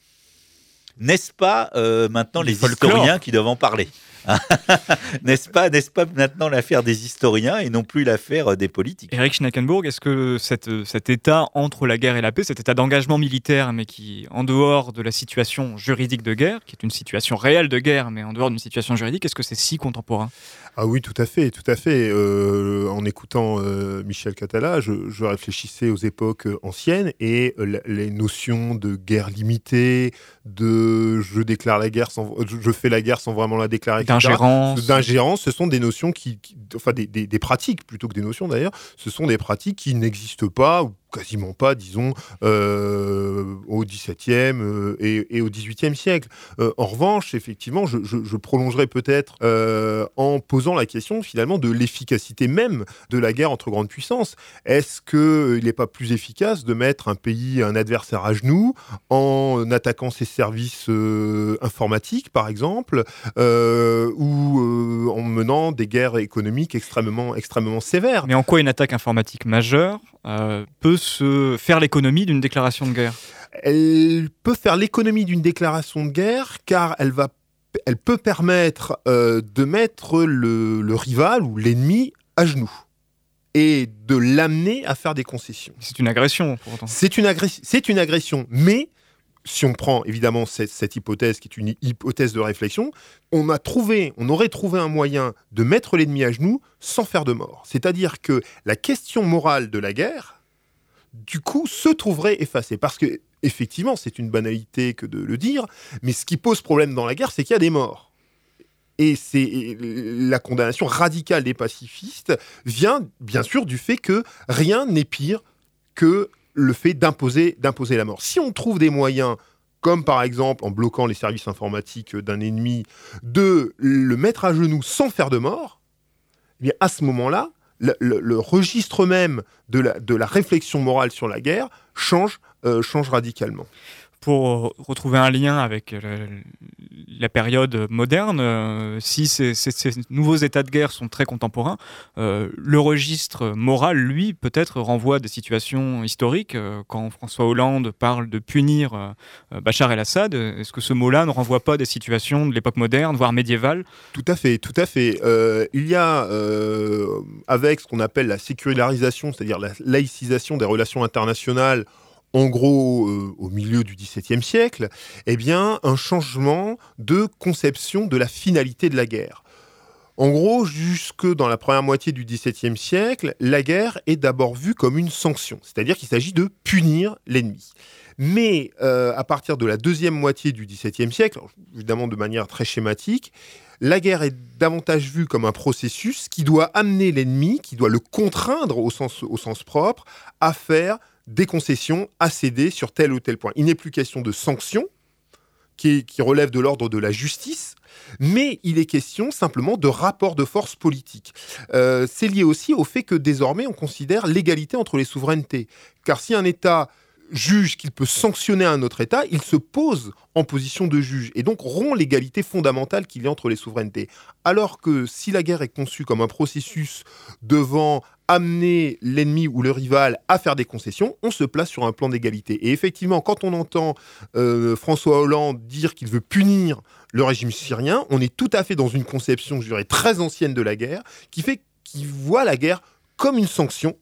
n'est-ce pas euh, maintenant les historiens qui doivent en parler? (laughs) n'est-ce pas, n'est-ce pas maintenant l'affaire des historiens et non plus l'affaire des politiques? Eric Schnackenburg, est-ce que cette, cet état entre la guerre et la paix, cet état d'engagement militaire, mais qui, en dehors de la situation juridique de guerre, qui est une situation réelle de guerre, mais en dehors d'une situation juridique, est-ce que c'est si contemporain? Ah oui, tout à fait, tout à fait. Euh, en écoutant euh, Michel Catala, je, je, réfléchissais aux époques anciennes et euh, les notions de guerre limitée, de je déclare la guerre sans, je fais la guerre sans vraiment la déclarer, d'ingérence, d'ingérence, ce sont des notions qui, qui enfin des, des, des, pratiques plutôt que des notions d'ailleurs, ce sont des pratiques qui n'existent pas quasiment pas, disons, euh, au XVIIe euh, et, au XVIIIe siècle. Euh, en revanche, effectivement, je, je, prolongerai peut-être en posant la question finalement de l'efficacité même de la guerre entre grandes puissances. Est-ce qu'il n'est pas plus efficace de mettre un pays, un adversaire à genoux en attaquant ses services informatiques, par exemple, ou en menant des guerres économiques extrêmement, extrêmement sévères? Mais en quoi une attaque informatique majeure peut se faire l'économie d'une déclaration de guerre Elle peut faire l'économie d'une déclaration de guerre car elle va elle peut permettre euh, de mettre le, le rival ou l'ennemi à genoux et de l'amener à faire des concessions. C'est une agression, pour autant. C'est une, une agression, mais si on prend évidemment cette, cette, hypothèse qui est une hypothèse de réflexion, on a trouvé, on aurait trouvé un moyen de mettre l'ennemi à genoux sans faire de mort. C'est-à-dire que la question morale de la guerre, du coup, se trouverait effacée. Parce que, effectivement, c'est une banalité que de le dire, mais ce qui pose problème dans la guerre, c'est qu'il y a des morts. Et c'est la condamnation radicale des pacifistes vient bien sûr du fait que rien n'est pire que le fait d'imposer d'imposer la mort. Si on trouve des moyens comme par exemple en bloquant les services informatiques d'un ennemi, de le mettre à genoux sans faire de mort, eh bien à ce moment-là, le, registre même de la, de la, réflexion morale sur la guerre change, euh, change radicalement. Pour retrouver un lien avec la, la période moderne, euh, si ces, nouveaux états de guerre sont très contemporains, euh, le registre moral, lui, peut-être renvoie à des situations historiques. Euh, quand François Hollande parle de punir euh, Bachar el-Assad, est-ce que ce mot-là ne renvoie pas à des situations de l'époque moderne, voire médiévale? Tout à fait, tout à fait. Euh, il y a, avec ce qu'on appelle la sécularisation, c'est-à-dire la laïcisation des relations internationales, en gros euh, au milieu du XVIIe siècle, eh un changement de conception de la finalité de la guerre. En gros, jusque dans la première moitié du XVIIe siècle, la guerre est d'abord vue comme une sanction, c'est-à-dire qu'il s'agit de punir l'ennemi. Mais euh, à partir de la deuxième moitié du XVIIe siècle, évidemment de manière très schématique, la guerre est davantage vue comme un processus qui doit amener l'ennemi, qui doit le contraindre au sens, au sens propre, à faire des concessions à céder sur tel ou tel point. Il n'est plus question de sanctions, qui, relèvent de l'ordre de la justice, mais il est question simplement de rapport de force politique. Euh, C'est lié aussi au fait que désormais on considère l'égalité entre les souverainetés. Car si un État juge qu'il peut sanctionner un autre État, il se pose en position de juge et donc rompt l'égalité fondamentale qu'il y a entre les souverainetés. Alors que si la guerre est conçue comme un processus devant amener l'ennemi ou le rival à faire des concessions, on se place sur un plan d'égalité. Et effectivement, quand on entend euh, François Hollande dire qu'il veut punir le régime syrien, on est tout à fait dans une conception, je très ancienne de la guerre, qui fait qu'il voit la guerre comme une sanction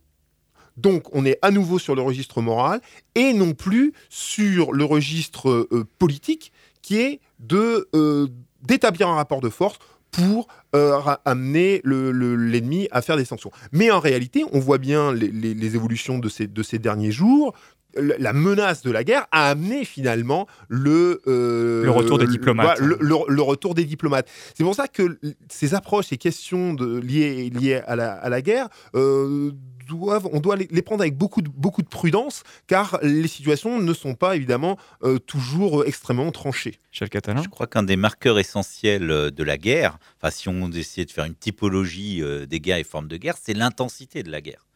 donc on est à nouveau sur le registre moral et non plus sur le registre euh, politique qui est euh, d'établir un rapport de force pour euh, amener l'ennemi à faire des sanctions. Mais en réalité, on voit bien les, évolutions de ces derniers jours la menace de la guerre a amené finalement le, euh, le retour des diplomates. Le, retour des diplomates. C'est pour ça que ces approches, ces questions de, liées, liées à, la, à la guerre, euh, on doit les, prendre avec beaucoup de, beaucoup de prudence, car les situations ne sont pas évidemment euh, toujours extrêmement tranchées. Charles Catalin Je crois qu'un des marqueurs essentiels de la guerre, enfin, si on essaie de faire une typologie des guerres et formes de guerre, c'est l'intensité de la guerre.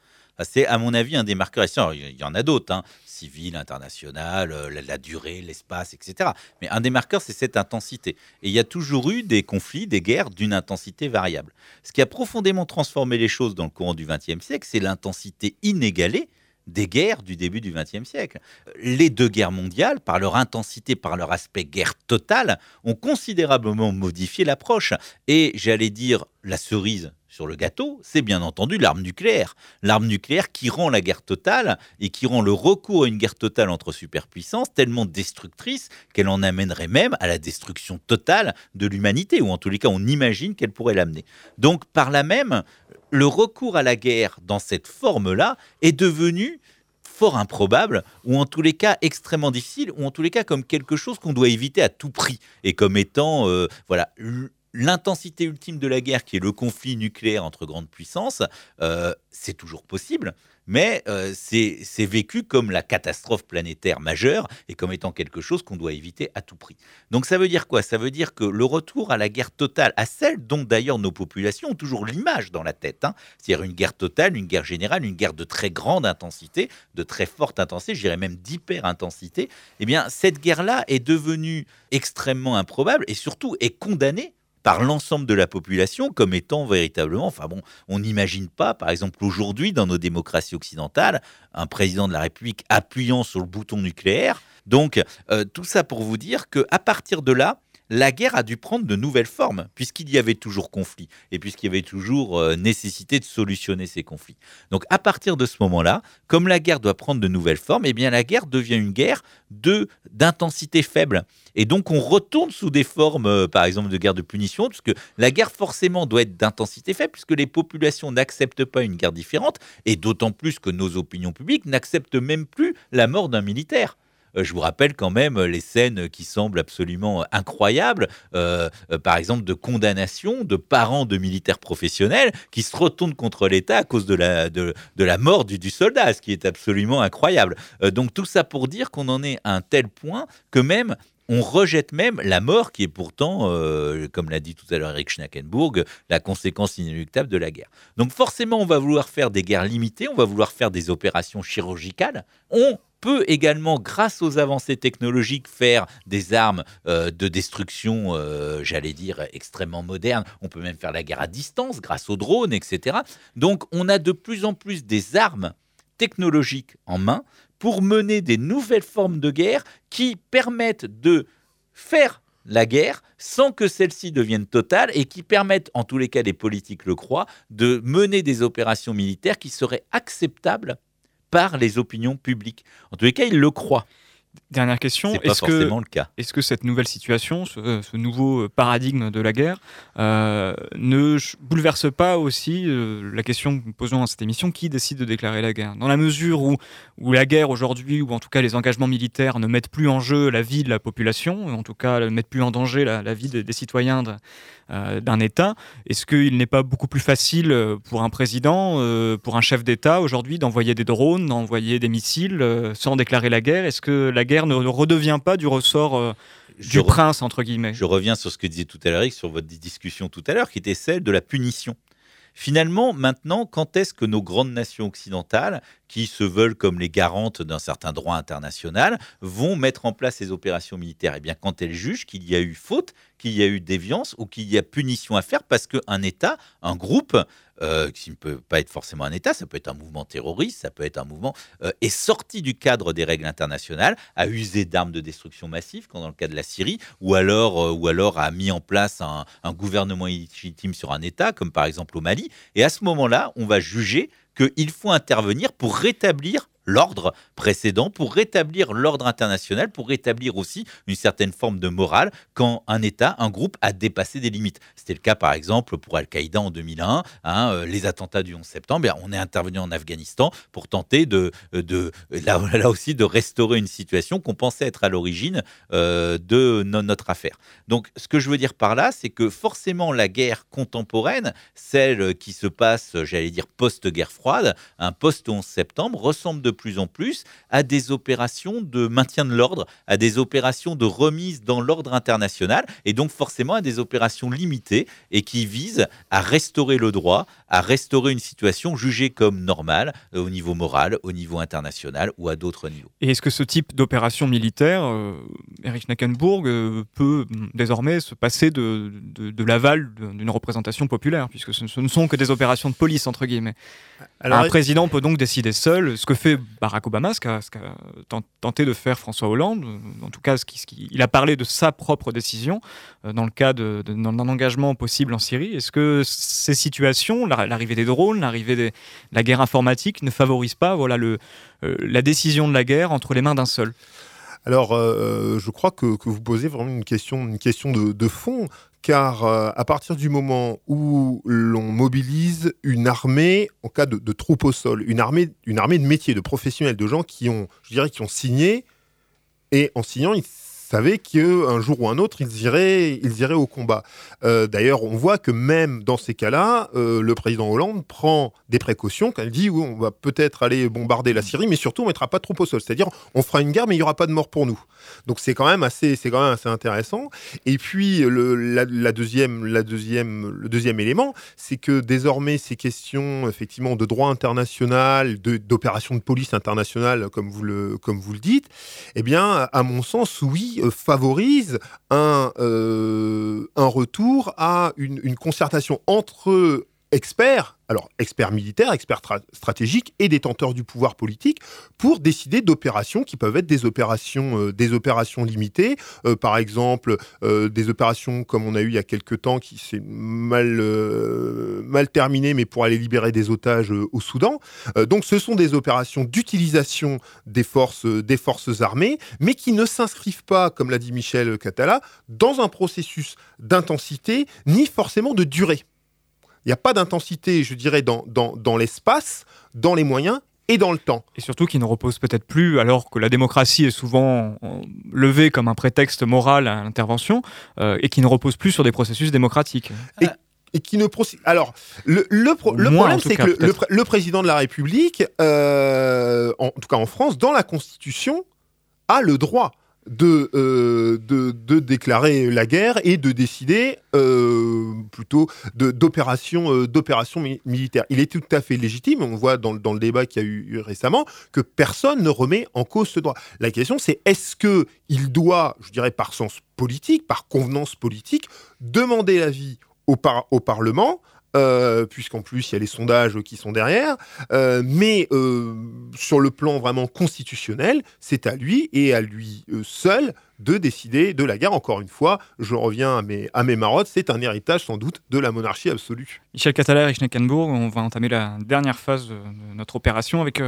C'est, à mon avis, un des marqueurs essentiels. Il y en a d'autres, hein, civil, international, la, durée, l'espace, etc. Mais un des marqueurs, c'est cette intensité. Et il y a toujours eu des conflits, des guerres d'une intensité variable. Ce qui a profondément transformé les choses dans le courant du XXe siècle, c'est l'intensité inégalée des guerres du début du XXe siècle. Les deux guerres mondiales, par leur intensité, par leur aspect guerre totale, ont considérablement modifié l'approche. Et j'allais dire la cerise sur le gâteau, c'est bien entendu l'arme nucléaire. L'arme nucléaire qui rend la guerre totale et qui rend le recours à une guerre totale entre superpuissances tellement destructrice qu'elle en amènerait même à la destruction totale de l'humanité, ou en tous les cas on imagine qu'elle pourrait l'amener. Donc par là même, le recours à la guerre dans cette forme-là est devenu fort improbable, ou en tous les cas extrêmement difficile, ou en tous les cas comme quelque chose qu'on doit éviter à tout prix, et comme étant euh, voilà l'intensité ultime de la guerre, qui est le conflit nucléaire entre grandes puissances, euh, c'est toujours possible, mais euh, c'est vécu comme la catastrophe planétaire majeure et comme étant quelque chose qu'on doit éviter à tout prix. Donc ça veut dire quoi? Ça veut dire que le retour à la guerre totale, à celle dont d'ailleurs nos populations ont toujours l'image dans la tête, hein, c'est-à-dire une guerre totale, une guerre générale, une guerre de très grande intensité, de très forte intensité, je dirais même d'hyper-intensité, eh bien cette guerre-là est devenue extrêmement improbable et surtout est condamnée par l'ensemble de la population comme étant véritablement, enfin bon, on n'imagine pas, par exemple aujourd'hui dans nos démocraties occidentales, un président de la République appuyant sur le bouton nucléaire. Donc euh, tout ça pour vous dire que à partir de là, la guerre a dû prendre de nouvelles formes, puisqu'il y avait toujours conflit, et puisqu'il y avait toujours euh, nécessité de solutionner ces conflits. Donc à partir de ce moment-là, comme la guerre doit prendre de nouvelles formes, eh bien la guerre devient une guerre de d'intensité faible. Et donc on retourne sous des formes, euh, par exemple, de guerre de punition, puisque la guerre forcément doit être d'intensité faible, puisque les populations n'acceptent pas une guerre différente, et d'autant plus que nos opinions publiques n'acceptent même plus la mort d'un militaire. Euh, je vous rappelle quand même les scènes qui semblent absolument incroyables, euh, euh, par exemple de condamnation de parents de militaires professionnels qui se retournent contre l'État à cause de la, mort du, du, soldat, ce qui est absolument incroyable. donc tout ça pour dire qu'on en est à un tel point que même on rejette même la mort qui est pourtant, comme l'a dit tout à l'heure Eric Schnackenburg, la conséquence inéluctable de la guerre. Donc forcément, on va vouloir faire des guerres limitées, on va vouloir faire des opérations chirurgicales. On peut également, grâce aux avancées technologiques, faire des armes euh, de destruction, euh, j'allais dire, extrêmement modernes. On peut même faire la guerre à distance grâce aux drones, etc. Donc on a de plus en plus des armes technologiques en main pour mener des nouvelles formes de guerre qui permettent de faire la guerre sans que celle-ci devienne totale et qui permettent, en tous les cas les politiques le croient, de mener des opérations militaires qui seraient acceptables par les opinions publiques. En tous les cas, ils le croient. Dernière question, est-ce que, cette nouvelle situation, ce, nouveau paradigme de la guerre, euh, ne bouleverse pas aussi euh, la question que nous posons dans cette émission, qui décide de déclarer la guerre? Dans la mesure où, où la guerre aujourd'hui, ou en tout cas les engagements militaires, ne mettent plus en jeu la vie de la population, en tout cas ne mettent plus en danger la, vie des, citoyens euh, d'un État, est-ce qu'il n'est pas beaucoup plus facile pour un président, pour un chef d'État aujourd'hui, d'envoyer des drones, d'envoyer des missiles sans déclarer la guerre? Est-ce que la guerre ne redevient pas du ressort euh, du prince, entre guillemets. Je reviens sur ce que disait tout à l'heure, sur votre discussion tout à l'heure, qui était celle de la punition. Finalement, maintenant, quand est-ce que nos grandes nations occidentales, qui se veulent comme les garantes d'un certain droit international, vont mettre en place ces opérations militaires Eh bien, quand elles jugent qu'il y a eu faute, qu'il y a eu déviance ou qu'il y a punition à faire parce qu'un État, un groupe, euh, qui ne peut pas être forcément un État, ça peut être un mouvement terroriste, ça peut être un mouvement, euh, est sorti du cadre des règles internationales, a usé d'armes de destruction massive, comme dans le cas de la Syrie, ou alors, euh, ou alors a mis en place un gouvernement illégitime sur un État, comme par exemple au Mali. Et à ce moment-là, on va juger qu'il faut intervenir pour rétablir l'ordre précédent, pour rétablir l'ordre international, pour rétablir aussi une certaine forme de morale quand un État, un groupe a dépassé des limites. C'était le cas par exemple pour Al-Qaïda en 2001, hein, euh, les attentats du 11 septembre, on est intervenu en Afghanistan pour tenter de, de (laughs) là, aussi de restaurer une situation qu'on pensait être à l'origine euh, de notre affaire. Donc ce que je veux dire par là, c'est que forcément la guerre contemporaine, celle qui se passe, j'allais dire post-guerre froide, un post-11 septembre, ressemble de plus en plus à des opérations de maintien de l'ordre, à des opérations de remise dans l'ordre international, et donc forcément à des opérations limitées et qui visent à restaurer le droit, à restaurer une situation jugée comme normale euh, au niveau moral, au niveau international ou à d'autres niveaux. Et est-ce que ce type d'opération militaire, euh, Erich Nackenburg, euh, peut désormais se passer de, de, l'aval d'une représentation populaire, puisque ce, ne sont que des opérations de police, entre guillemets? Alors, Un président peut donc décider seul, ce que fait Barack Obama, ce qu'a tenté de faire François Hollande, en tout cas, ce qui, il a parlé de sa propre décision dans le cas d'un engagement possible en Syrie. Est-ce que ces situations, l'arrivée des drones, l'arrivée de la guerre informatique ne favorisent pas voilà, euh, la décision de la guerre entre les mains d'un seul? Alors, euh, je crois que, vous posez vraiment une question, une question de, fond, car euh, à partir du moment où l'on mobilise une armée en cas de, de, troupe au sol, une armée, une armée de métiers, de professionnels, de gens qui ont, je dirais, qui ont signé, et en signant, ils savaient qu'un jour ou un autre, ils iraient, ils iraient au combat. Euh, d'ailleurs, on voit que même dans ces cas-là, euh, le président Hollande prend des précautions quand il dit oui, on va peut-être aller bombarder la Syrie, mais surtout on mettra pas trop au sol. C'est-à-dire, on fera une guerre, mais il y aura pas de mort pour nous. Donc c'est quand même assez, quand même assez intéressant. Et puis le, la, deuxième, la deuxième, le deuxième élément, c'est que désormais ces questions effectivement de droit international, d'opérations de, police internationale, comme vous le, comme vous le dites, eh bien, à mon sens, oui, euh, favorise un, euh, un retour à une concertation entre experts alors experts militaires, experts stratégiques et détenteurs du pouvoir politique, pour décider d'opérations qui peuvent être des opérations, euh, limitées, euh, par exemple euh, des opérations comme on a eu il y a quelques temps qui s'est mal, mal terminé, mais pour aller libérer des otages au Soudan. donc ce sont des opérations d'utilisation des forces, des forces armées, mais qui ne s'inscrivent pas, comme l'a dit Michel Catala, dans un processus d'intensité ni forcément de durée. Il n'y a pas d'intensité, je dirais, dans, dans, l'espace, dans les moyens et dans le temps. Et surtout qui ne repose peut-être plus, alors que la démocratie est souvent euh, levée comme un prétexte moral à l'intervention, euh, et qui ne repose plus sur des processus démocratiques. Et, qui ne Alors, le, le, problème, c'est que le, président de la République, euh, en tout cas en France, dans la Constitution, a le droit de, euh, de, déclarer la guerre et de décider euh, plutôt d'opérations euh, militaires. Il est tout à fait légitime, on voit dans, le débat qu'il y a eu récemment, que personne ne remet en cause ce droit. La question c'est est-ce qu'il doit, je dirais par sens politique, par convenance politique, demander l'avis au, Parlement puisqu'en plus il y a les sondages qui sont derrière. Euh, mais euh, sur le plan vraiment constitutionnel, c'est à lui et à lui seul de décider de la guerre. Encore une fois, je reviens à mes, à mes marottes, c'est un héritage sans doute de la monarchie absolue. Michel Català et Schneckenburg, on va entamer la dernière phase de notre opération avec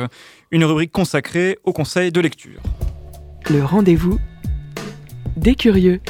une rubrique consacrée au conseil de lecture. Le rendez-vous des curieux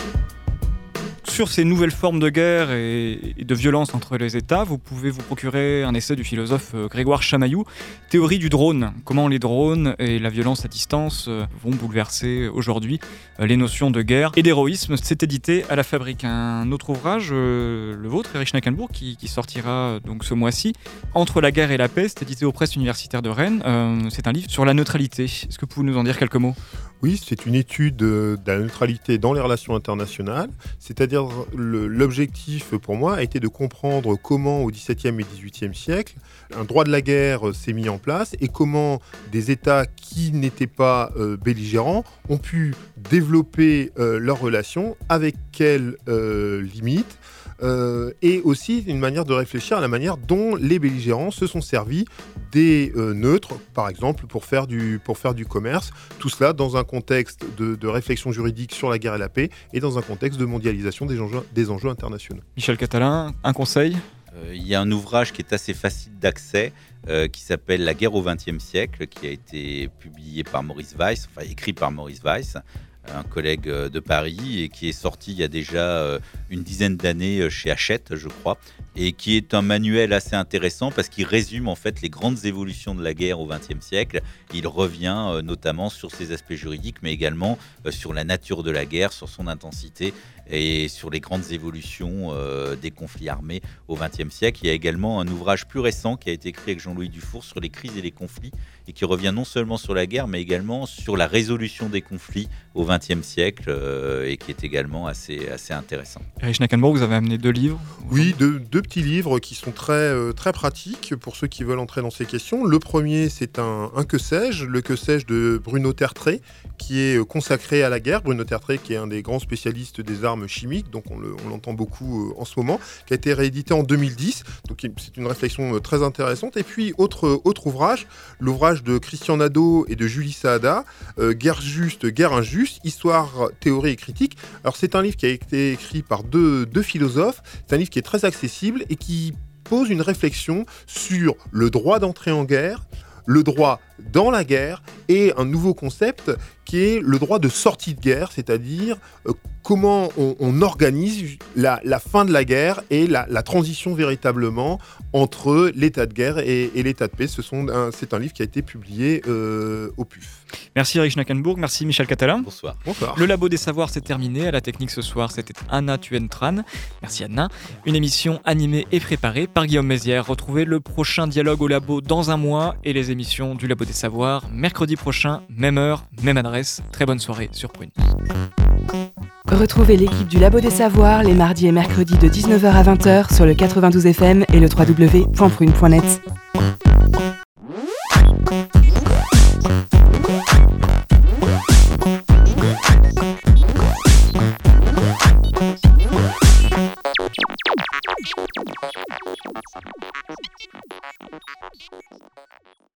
sur ces nouvelles formes de guerre et, de violence entre les États, vous pouvez vous procurer un essai du philosophe euh, Grégoire Chamaillou, Théorie du drone, comment les drones et la violence à distance euh, vont bouleverser aujourd'hui euh, les notions de guerre et d'héroïsme. C'est édité à la Fabrique. Un autre ouvrage, le vôtre, Erich Schnackenburg, qui, sortira donc ce mois-ci, Entre la guerre et la paix, c'est édité aux presses universitaires de Rennes. c'est un livre sur la neutralité. Est-ce que vous pouvez nous en dire quelques mots? Oui, c'est une étude de la neutralité dans les relations internationales. C'est-à-dire, l'objectif pour moi a été de comprendre comment, au XVIIe et XVIIIe siècle, un droit de la guerre s'est mis en place et comment des États qui n'étaient pas euh, belligérants ont pu développer euh, leurs relations, avec quelles euh, limites, euh, et aussi une manière de réfléchir à la manière dont les belligérants se sont servis des euh, neutres, par exemple, pour faire, du, pour faire du commerce. Tout cela dans un contexte de, réflexion juridique sur la guerre et la paix et dans un contexte de mondialisation des enjeux, des enjeux internationaux. Michel Catalin, un conseil? Il y a un ouvrage qui est assez facile d'accès, qui s'appelle La guerre au XXe siècle, qui a été publié par Maurice Weiss, enfin écrit par Maurice Weiss, un collègue de Paris, et qui est sorti il y a déjà une dizaine d'années chez Hachette, je crois, et qui est un manuel assez intéressant parce qu'il résume en fait les grandes évolutions de la guerre au XXe siècle. Il revient euh, notamment sur ses aspects juridiques, mais également euh, sur la nature de la guerre, sur son intensité et sur les grandes évolutions euh, des conflits armés au XXe siècle. Il y a également un ouvrage plus récent qui a été écrit avec Jean-Louis Dufour sur les crises et les conflits et qui revient non seulement sur la guerre, mais également sur la résolution des conflits au XXe siècle euh, et qui est également assez, assez intéressant. Erich Nackenborg, vous avez amené deux livres Oui, deux, deux, petits livres qui sont très, euh, très pratiques pour ceux qui veulent entrer dans ces questions. Le premier, c'est un, un, Que sais-je, le Que sais-je de Bruno Tertré, qui est consacré à la guerre. Bruno Tertré, qui est un des grands spécialistes des armes chimiques, donc on l'entend beaucoup euh, en ce moment, qui a été réédité en 2010. Donc c'est une réflexion très intéressante. Et puis, autre, autre ouvrage, l'ouvrage de Christian Nadeau et de Julie Saada, euh, Guerre juste, guerre injuste, histoire, théorie et critique. Alors c'est un livre qui a été écrit par deux, deux philosophes, c'est un livre qui est très accessible et qui pose une réflexion sur le droit d'entrer en guerre, le droit dans la guerre et un nouveau concept qui est le droit de sortie de guerre, c'est-à-dire euh, comment on, organise la, fin de la guerre et la, transition véritablement entre l'état de guerre et, l'état de paix. C'est un livre qui a été publié euh, au PUF. Merci Eric Schnackenburg, merci Michel Catalin. Bonsoir. Bonsoir. Le Labo des Savoirs s'est terminé. À la technique ce soir, c'était Anna Tuentran. Merci Anna. Une émission animée et préparée par Guillaume Mézières. Retrouvez le prochain dialogue au Labo dans un mois et les émissions du Labo savoir mercredi prochain, même heure, même adresse. Très bonne soirée sur Prune. Retrouvez l'équipe du Labo des Savoirs les mardis et mercredis de 19h à 20h sur le 92 FM et le www.prune.net.